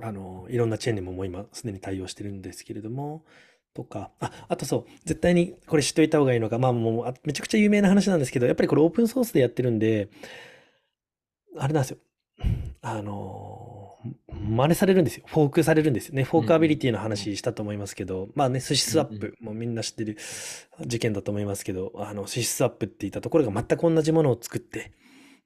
あの、いろんなチェーンにももう今すでに対応してるんですけれども、とか、あ、あとそう、絶対にこれ知っておいた方がいいのが、まあもうあめちゃくちゃ有名な話なんですけど、やっぱりこれオープンソースでやってるんで、あれなんですよ。あの、真似されるんですよ。フォークされるんですよね。 forkability の話したと思いますけど、まあね、寿司スワップ、もうみんな知ってる事件だと思いますけど、あの、寿司スワップって言ったところが全く同じものを作って、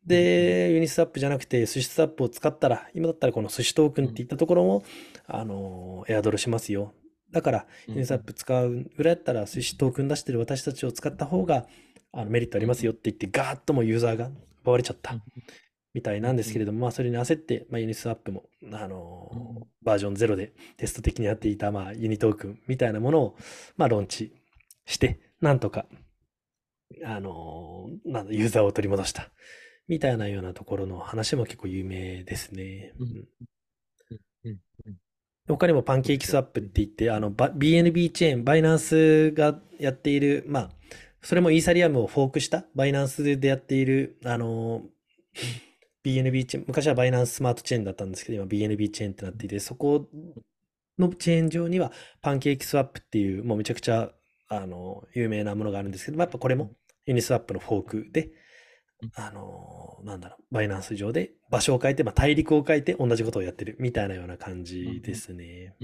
で、ユニスワップじゃなくて、寿司スワップを使ったら、今だったらこの寿司トークンって言ったところも、あの、エアドロしますよ。だから、ユニスワップ使うぐらいだったら、寿司トークン出してる私たちを使った方が、あのメリットありますよって言って、ガーッともユーザーが奪われちゃった。みたいなんですけれども、まあ、それに焦って、まあ、ユニスワップも、あのバージョン0でテスト的にやっていた、まあ、ユニトークンみたいなものを、まあ、ローンチして、なんとか、あのーなんだユーザーを取り戻した。みたいなようなところの話も結構有名ですね。
うん。
うん。
うん。うん
他にもパンケーキスワップって言って、あの、BNB チェーン、バイナンスがやっている、まあ、それもイーサリアムをフォークした、バイナンスでやっている、あの、BNB チェーン、昔はバイナンススマートチェーンだったんですけど、今 BNB チェーンってなっていて、そこのチェーン上にはパンケーキスワップっていう、もうめちゃくちゃ、あの、有名なものがあるんですけど、まあやっぱこれもユニスワップのフォークで、あの、なんだろう、バイナンス上で場所を変えて、まあ大陸を変えて同じことをやってるみたいなような感じですね。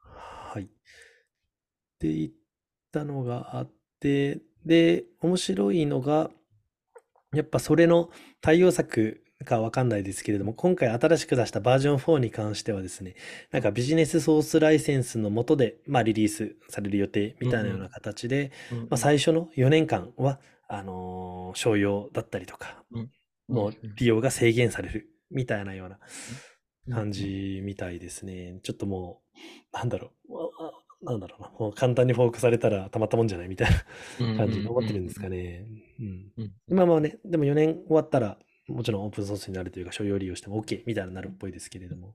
はい。って言ったのがあって、で、面白いのが、やっぱそれの対応策かわかんないですけれども、今回新しく出したバージョン4に関してはですね、なんかビジネスソースライセンスの下で、まあリリースされる予定みたいなような形で、
うん。
まあ最初の4年間は、あのー商用だったりとか、
うん。
の利用が制限されるみたいなような
うん。
感じみたいですね。ちょっともう、なんだろう、なんだろうな、もう簡単にフォークされたらたまったもんじゃないみたいな感じに思ってるんですかね。今まあね、でも4年終わったら、もちろんオープンソースになるというか、商用利用しても OK みたいになるっぽいですけれども。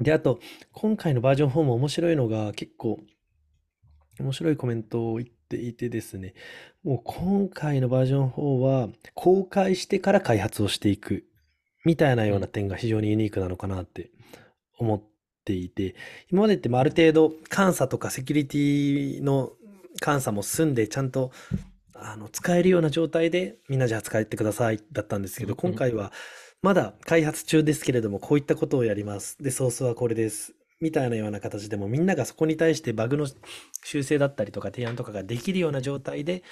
で、あと、今回のバージョン4も面白いのが、結構、面白いコメントを言っていてですね、もう今回のバージョン4は、公開してから開発をしていく、みたいなような点が非常にユニークなのかなって思っていて、今までってまあある程度監査とかセキュリティの監査も済んで、ちゃんとあの使えるような状態でみんなじゃあ使ってくださいだったんですけど、今回はまだ開発中ですけれども、こういったことをやります。で、ソースはこれです。みたいなような形でもみんながそこに対してバグの修正だったりとか提案とかができるような状態で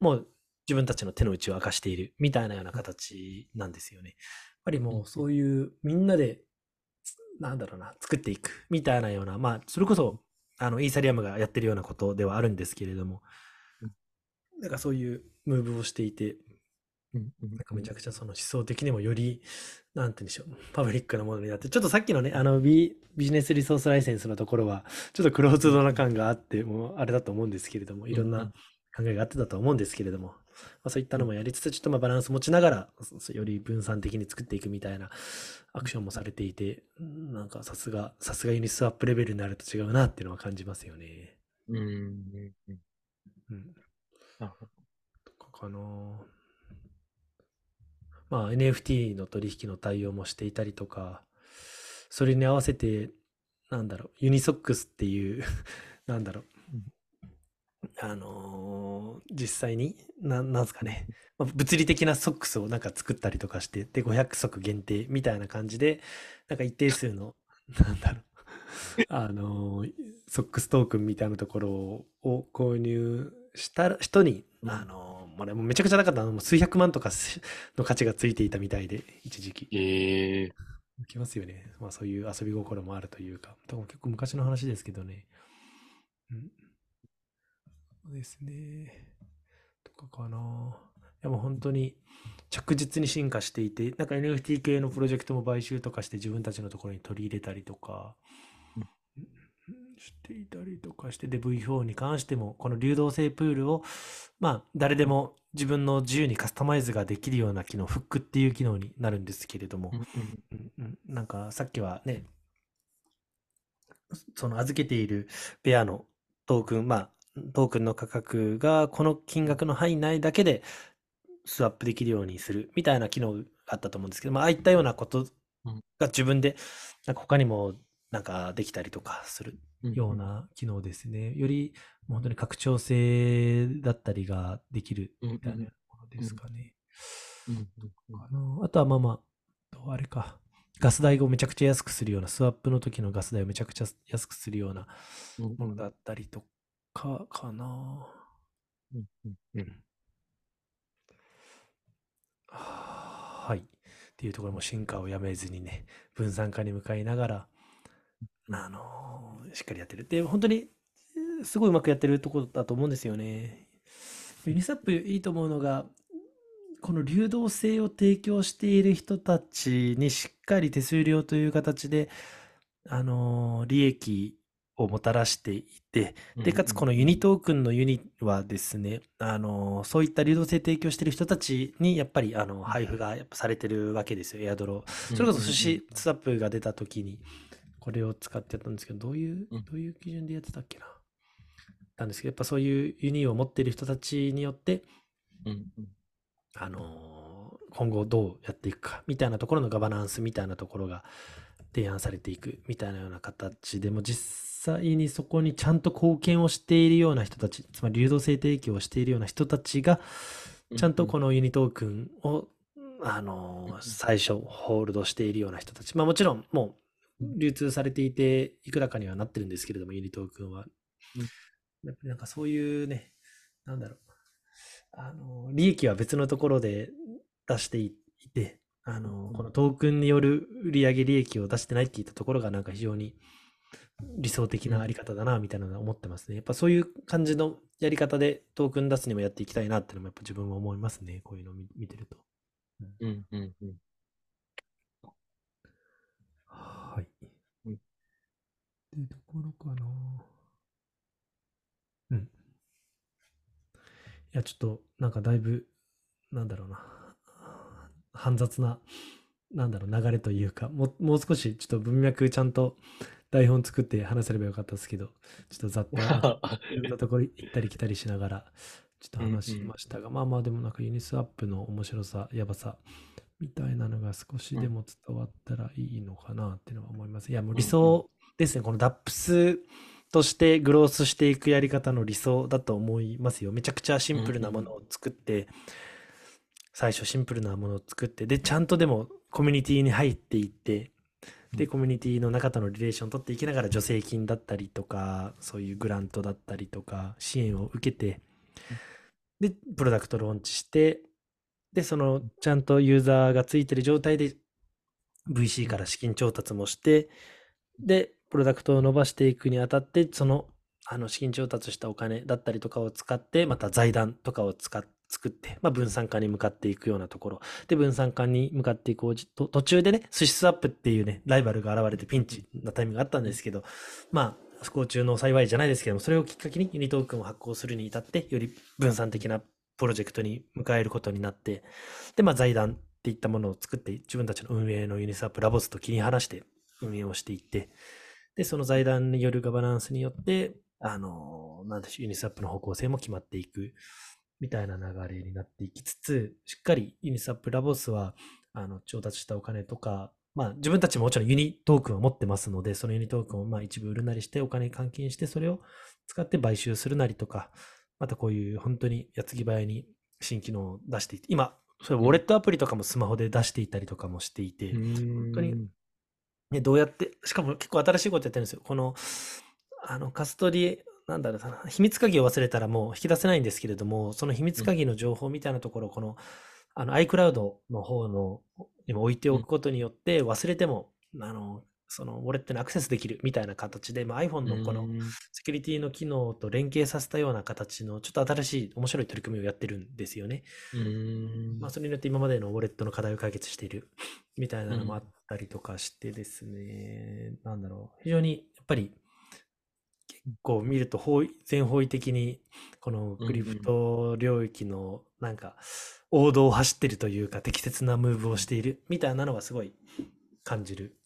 もう自分たちの手の内を明かしているみたいなような形なんですよね。やっぱりもうそういうみんなでなんだろうな、作っていくみたいなような、まあ、それこそ、あの、イーサリアムがやってるようなことではあるんですけれども
うん、
なんかそういうムーブをしていて、なんかめちゃくちゃその思想的にもより、なんて言うんでしょう、パブリックなものになって、ちょっとさっきのね、あのビ、ビジネスリソースライセンスのところは、ちょっとクローズドな感があって、もうあれだと思うんですけれども、いろんな考えがあってたと思うんですけれども、あ、そういったのもやりつつ、ちょっとまあバランス持ちながら、より分散的に作っていくみたいなアクションもされていて、なんかさすが、さすがユニスワップレベルになると違うなっていうのは感じますよね。
うん。うん。
うん。
なるほ
とかかなまあ NFT の取引の対応もしていたりとか、それに合わせて、なんだろう、ユニソックスっていう (laughs) なんだろう
うん、
あのー実際に、ななんすかね、まあ物理的なソックスをなんか作ったりとかして、で、500足限定みたいな感じで、なんか一定数の、なんだろう、(laughs) あのーソックストークンみたいなところを購入した人に、
うん。
あのーもうね、もうめちゃくちゃなかったの、もう数百万とかの価値がついていたみたいで、一時期。
ええ
きますよね。まあそういう遊び心もあるというか、多分結構昔の話ですけどね。うん。そうですね。とかかな。いやもう本当に着実に進化していて、なんか NFT 系のプロジェクトも買収とかして自分たちのところに取り入れたりとか、
うん
していたりとかして、で V4 に関しても、この流動性プールを、まあ誰でも自分の自由にカスタマイズができるような機能、フックっていう機能になるんですけれども、
うんうん
なんかさっきはね、その預けているペアのトークン、まあ、トークンの価格がこの金額の範囲内だけでスワップできるようにするみたいな機能があったと思うんですけど、まあ、ああいったようなことが自分で、なんか他にもなんかできたりとかする。
うん
ような機能ですね。より本当に拡張性だったりができるみたいなものですかね。あのあとはまあまあ、とあれか、ガス代をめちゃくちゃ安くするような、スワップの時のガス代をめちゃくちゃ安くするような
うん
ものだったりとか、かな。
うんうんうん
はい。っていうところも進化をやめずにね、分散化に向かいながら、あのーしっかりやってる。で、本当に、えーすごいうまくやってるところだと思うんですよね。ユニスワップいいと思うのが、この流動性を提供している人たちにしっかり手数料という形で、あのー利益をもたらしていて、で、かつこのユニトークンのユニはですね、あの、そういった流動性提供している人たちにやっぱりあの配布がやっぱされてるわけですよ、エアドロ。それこそ寿司スワップが出た時にこれを使ってやったんですけど、どういう
うん、
どういう基準でやってたっけな？なんですけど、やっぱそういうユニを持っている人たちによって、
うんうん。
あの今後どうやっていくかみたいなところのガバナンスみたいなところが提案されていくみたいなような形でも実際にそこにちゃんと貢献をしているような人たちつまり流動性提供をしているような人たちがちゃんとこのユニトークンをあの最初ホールドしているような人たち。まあもちろんもう流通されていていくらかにはなってるんですけれどもユニトークンはやっぱりなんかそういうねなんだろう。あの、利益は別のところで出していて、あの、このトークンによる売上利益を出してないっていったところがなんか非常に理想的なあり方だな、みたいなのは思ってますね。やっぱそういう感じのやり方でトークン出すにもやっていきたいなっていうのもやっぱ自分も思いますね。こういうのを見見てると。
うんうんうん
はい。
うん
ってところかな。うん。いや、ちょっと、なんかだいぶ、なんだろうな。煩雑な、なんだろう、流れというか、もうもう少し、ちょっと文脈ちゃんと台本作って話せればよかったですけど、ちょっとざっと、(laughs) いろんなところ行ったり来たりしながら、ちょっと話しましたが、まあまあでもなんかユニスワップの面白さ、やばさ、みたいなのが少しでも伝わったらいいのかなっていうのは思います。いや、もう理想ですね。この DAPS としてグロースしていくやり方の理想だと思いますよ。めちゃくちゃシンプルなものを作って、最初シンプルなものを作って、で、ちゃんとでもコミュニティに入っていって、で、コミュニティの中とのリレーションを取っていきながら助成金だったりとか、そういうグラントだったりとか、支援を受けて、で、プロダクトローンチして、で、その、ちゃんとユーザーがついてる状態で VC から資金調達もして、で、プロダクトを伸ばしていくにあたって、その、あの、資金調達したお金だったりとかを使って、また財団とかを使っ作って、まあ、分散化に向かっていくようなところ。で、分散化に向かっていくおじと途中でね、寿司スワップっていうね、ライバルが現れてピンチなタイミングがあったんですけど、まあ、不幸中の幸いじゃないですけども、それをきっかけにユニトークンを発行するに至って、より分散的なプロジェクトに向かえることになって、で、まあ、財団っていったものを作って、自分たちの運営のユニスワップラボズと切り離して運営をしていって、で、その財団によるガバナンスによって、あの、なんでしょう、ユニスワップの方向性も決まっていく、みたいな流れになっていきつつ、しっかりユニスワップラボズは、あの、調達したお金とか、まあ、自分たちももちろんユニトークンを持ってますので、そのユニトークンをまあ一部売るなりして、お金換金して、それを使って買収するなりとか、またこういう本当に矢継ぎ早に新機能を出していて、今、それウォレットアプリとかもスマホで出していたりとかもしていて、
本
当にね、どうやって、しかも結構新しいことやってるんですよ。この、あの、カストリ、なんだろうな、秘密鍵を忘れたらもう引き出せないんですけれども、その秘密鍵の情報みたいなところを、この、あの、iCloud の方の、にも置いておくことによって、忘れても、あの、そのウォレットにアクセスできるみたいな形で、まあ、iPhone のこのセキュリティの機能と連携させたような形のちょっと新しい面白い取り組みをやってるんですよね。まあ、それによって今までのウォレットの課題を解決しているみたいなのもあったりとかしてですね、なんだろう、非常にやっぱり結構見ると方位全方位的にこのクリプト領域のなんか王道を走ってるというか適切なムーブをしているみたいなのはすごい感じる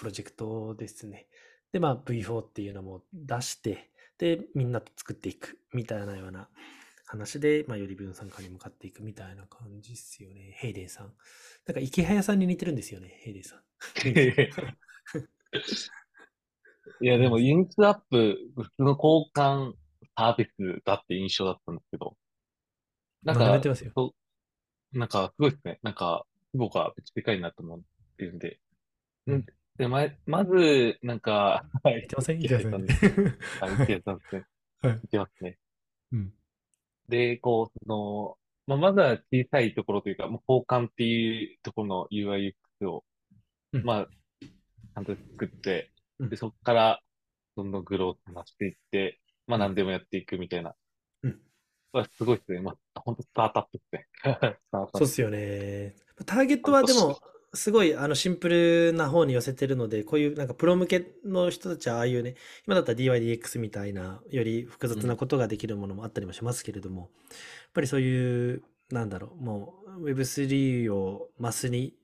プロジェクトですね。で、まあ V4 っていうのも出して、で、みんなと作っていくみたいなような話で、まあ、より分散化に向かっていくみたいな感じっすよね。ヘイデンさん。なんか、イケハヤさんに似てるんですよね、ヘイデンさん。(laughs)
いや、でも、ユニスワップ、普通の交換サービスだって印象だったんですけど、なんか
ま
なんか、すごいですね。なんか、規模がめっちゃでかいなと思ってるんで。うん。で、ま、まず、なんか、はい
言ってません
池
言ってません。
あ、言ってたんですね。
はい
言ってますね。
うん。
で、こう、その、まあ、まずは小さいところというか、もう交換っていうところの UI、UX を、
うん
まあ、ちゃんと作って、
うん
で、そこから、どんどんグロースなしていって、まあ、
うん
何でもやっていくみたいな。
うん
まあ、すごいですね。まあ、本当スタートアップですね。(laughs) スタートアップ
そうっすよね。ターゲットはでも、すごいあのシンプルな方に寄せてるので、こういうなんかプロ向けの人たちはああいうね、今だったら DYDX みたいな、より複雑なことができるものもあったりもしますけれども、やっぱりそういう、なんだろう、もう Web3 をマスに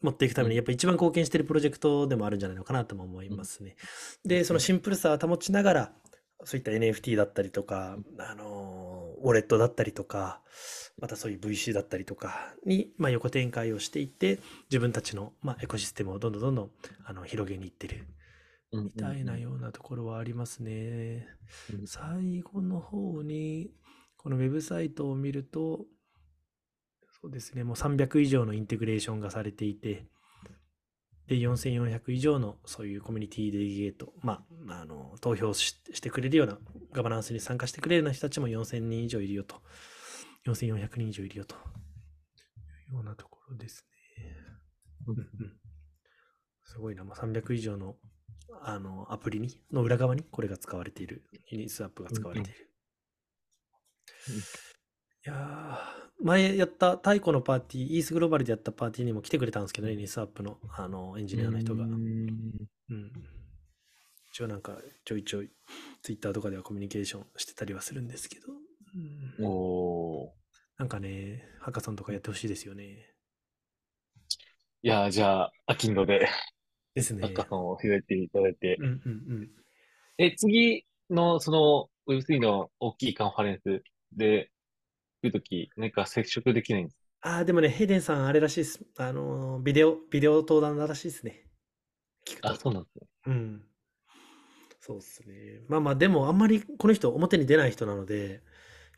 持っていくために、やっぱ一番貢献しているプロジェクトでもあるんじゃないのかなとも思いますね。で、そのシンプルさを保ちながら、そういった NFT だったりとか、あの、ウォレットだったりとか、またそういう VC だったりとかに、まあ、横展開をしていって、自分たちの、まあ、エコシステムをどんどんどんどんあの広げにいってる。
うん
みたいなようなところはありますね。
うん。
最後の方に、このウェブサイトを見ると、そうですね、もう300以上のインテグレーションがされていて、で、4400以上のそういうコミュニティデリゲート、まあ、あの、投票ししてくれるような、ガバナンスに参加してくれるような人たちも4000人以上いるよと。4400人以上いるよと。いうようなところですね。
うん
うんうんすごいな、まあ、300以上のあのアプリにの裏側にこれが使われている、ユニスワップが使われている。
うんうん
いやー前やった太古のパーティー、イースグローバルでやったパーティーにも来てくれたんですけどね、ユニスワップのあのエンジニアの人が。
う
うんん。一応なんかちょいちょいツイッターとかではコミュニケーションしてたりはするんですけど、うん
おー。
なんかね、ハカさんとかやってほしいですよね。
いやー、じゃあ、アキンドで、
ですね。
ハッカソンを開いていただいて、
うんうんうん。
え、次の、その、Web3 の大きいカンファレンスで、来るとき、何か接触できないんです
ああ、でもね、ヘイデンさん、あれらしいです。あのー、ビデオ、ビデオ登壇らしいですね。聞くと。
あ、そうなんですね。
うん。そうっすね。まあまあ、でも、あんまりこの人、表に出ない人なので、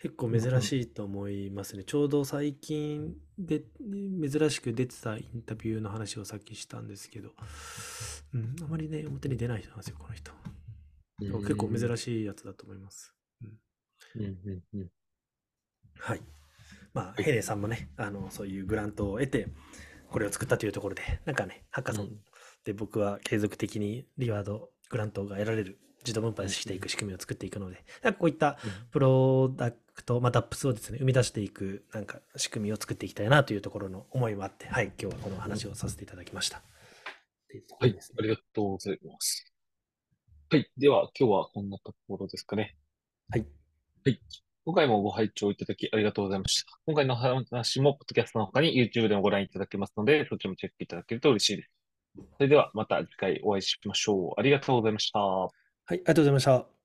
結構珍しいと思いますね。ちょうど最近で、珍しく出てたインタビューの話をさっきしたんですけど、うん、あまりね、表に出ない人なんですよ、この人。結構珍しいやつだと思います。
うんうんうん。
はい。まあ、
はい
ヘイデンさんもね、あの、そういうグラントを得て、これを作ったというところで、なんかね、ハッカソンで僕は継続的にリワード、グラントが得られる、自動分配していく仕組みを作っていくので、なんかこういったプロダクト、まあ、DAPS をですね、生み出していく、なんか仕組みを作っていきたいなというところの思いもあって、はい、今日はこの話をさせていただきました。
はいありがとうございます。はい。では、今日はこんなところですかね。
はい。
はい。今回もご拝聴いただきありがとうございました。今回の話も、ポッドキャストの他に YouTube でもご覧いただけますので、そちらもチェックいただけると嬉しいです。それではまた次回お会いしましょう。ありがとうございました。
はい、ありがとうございました。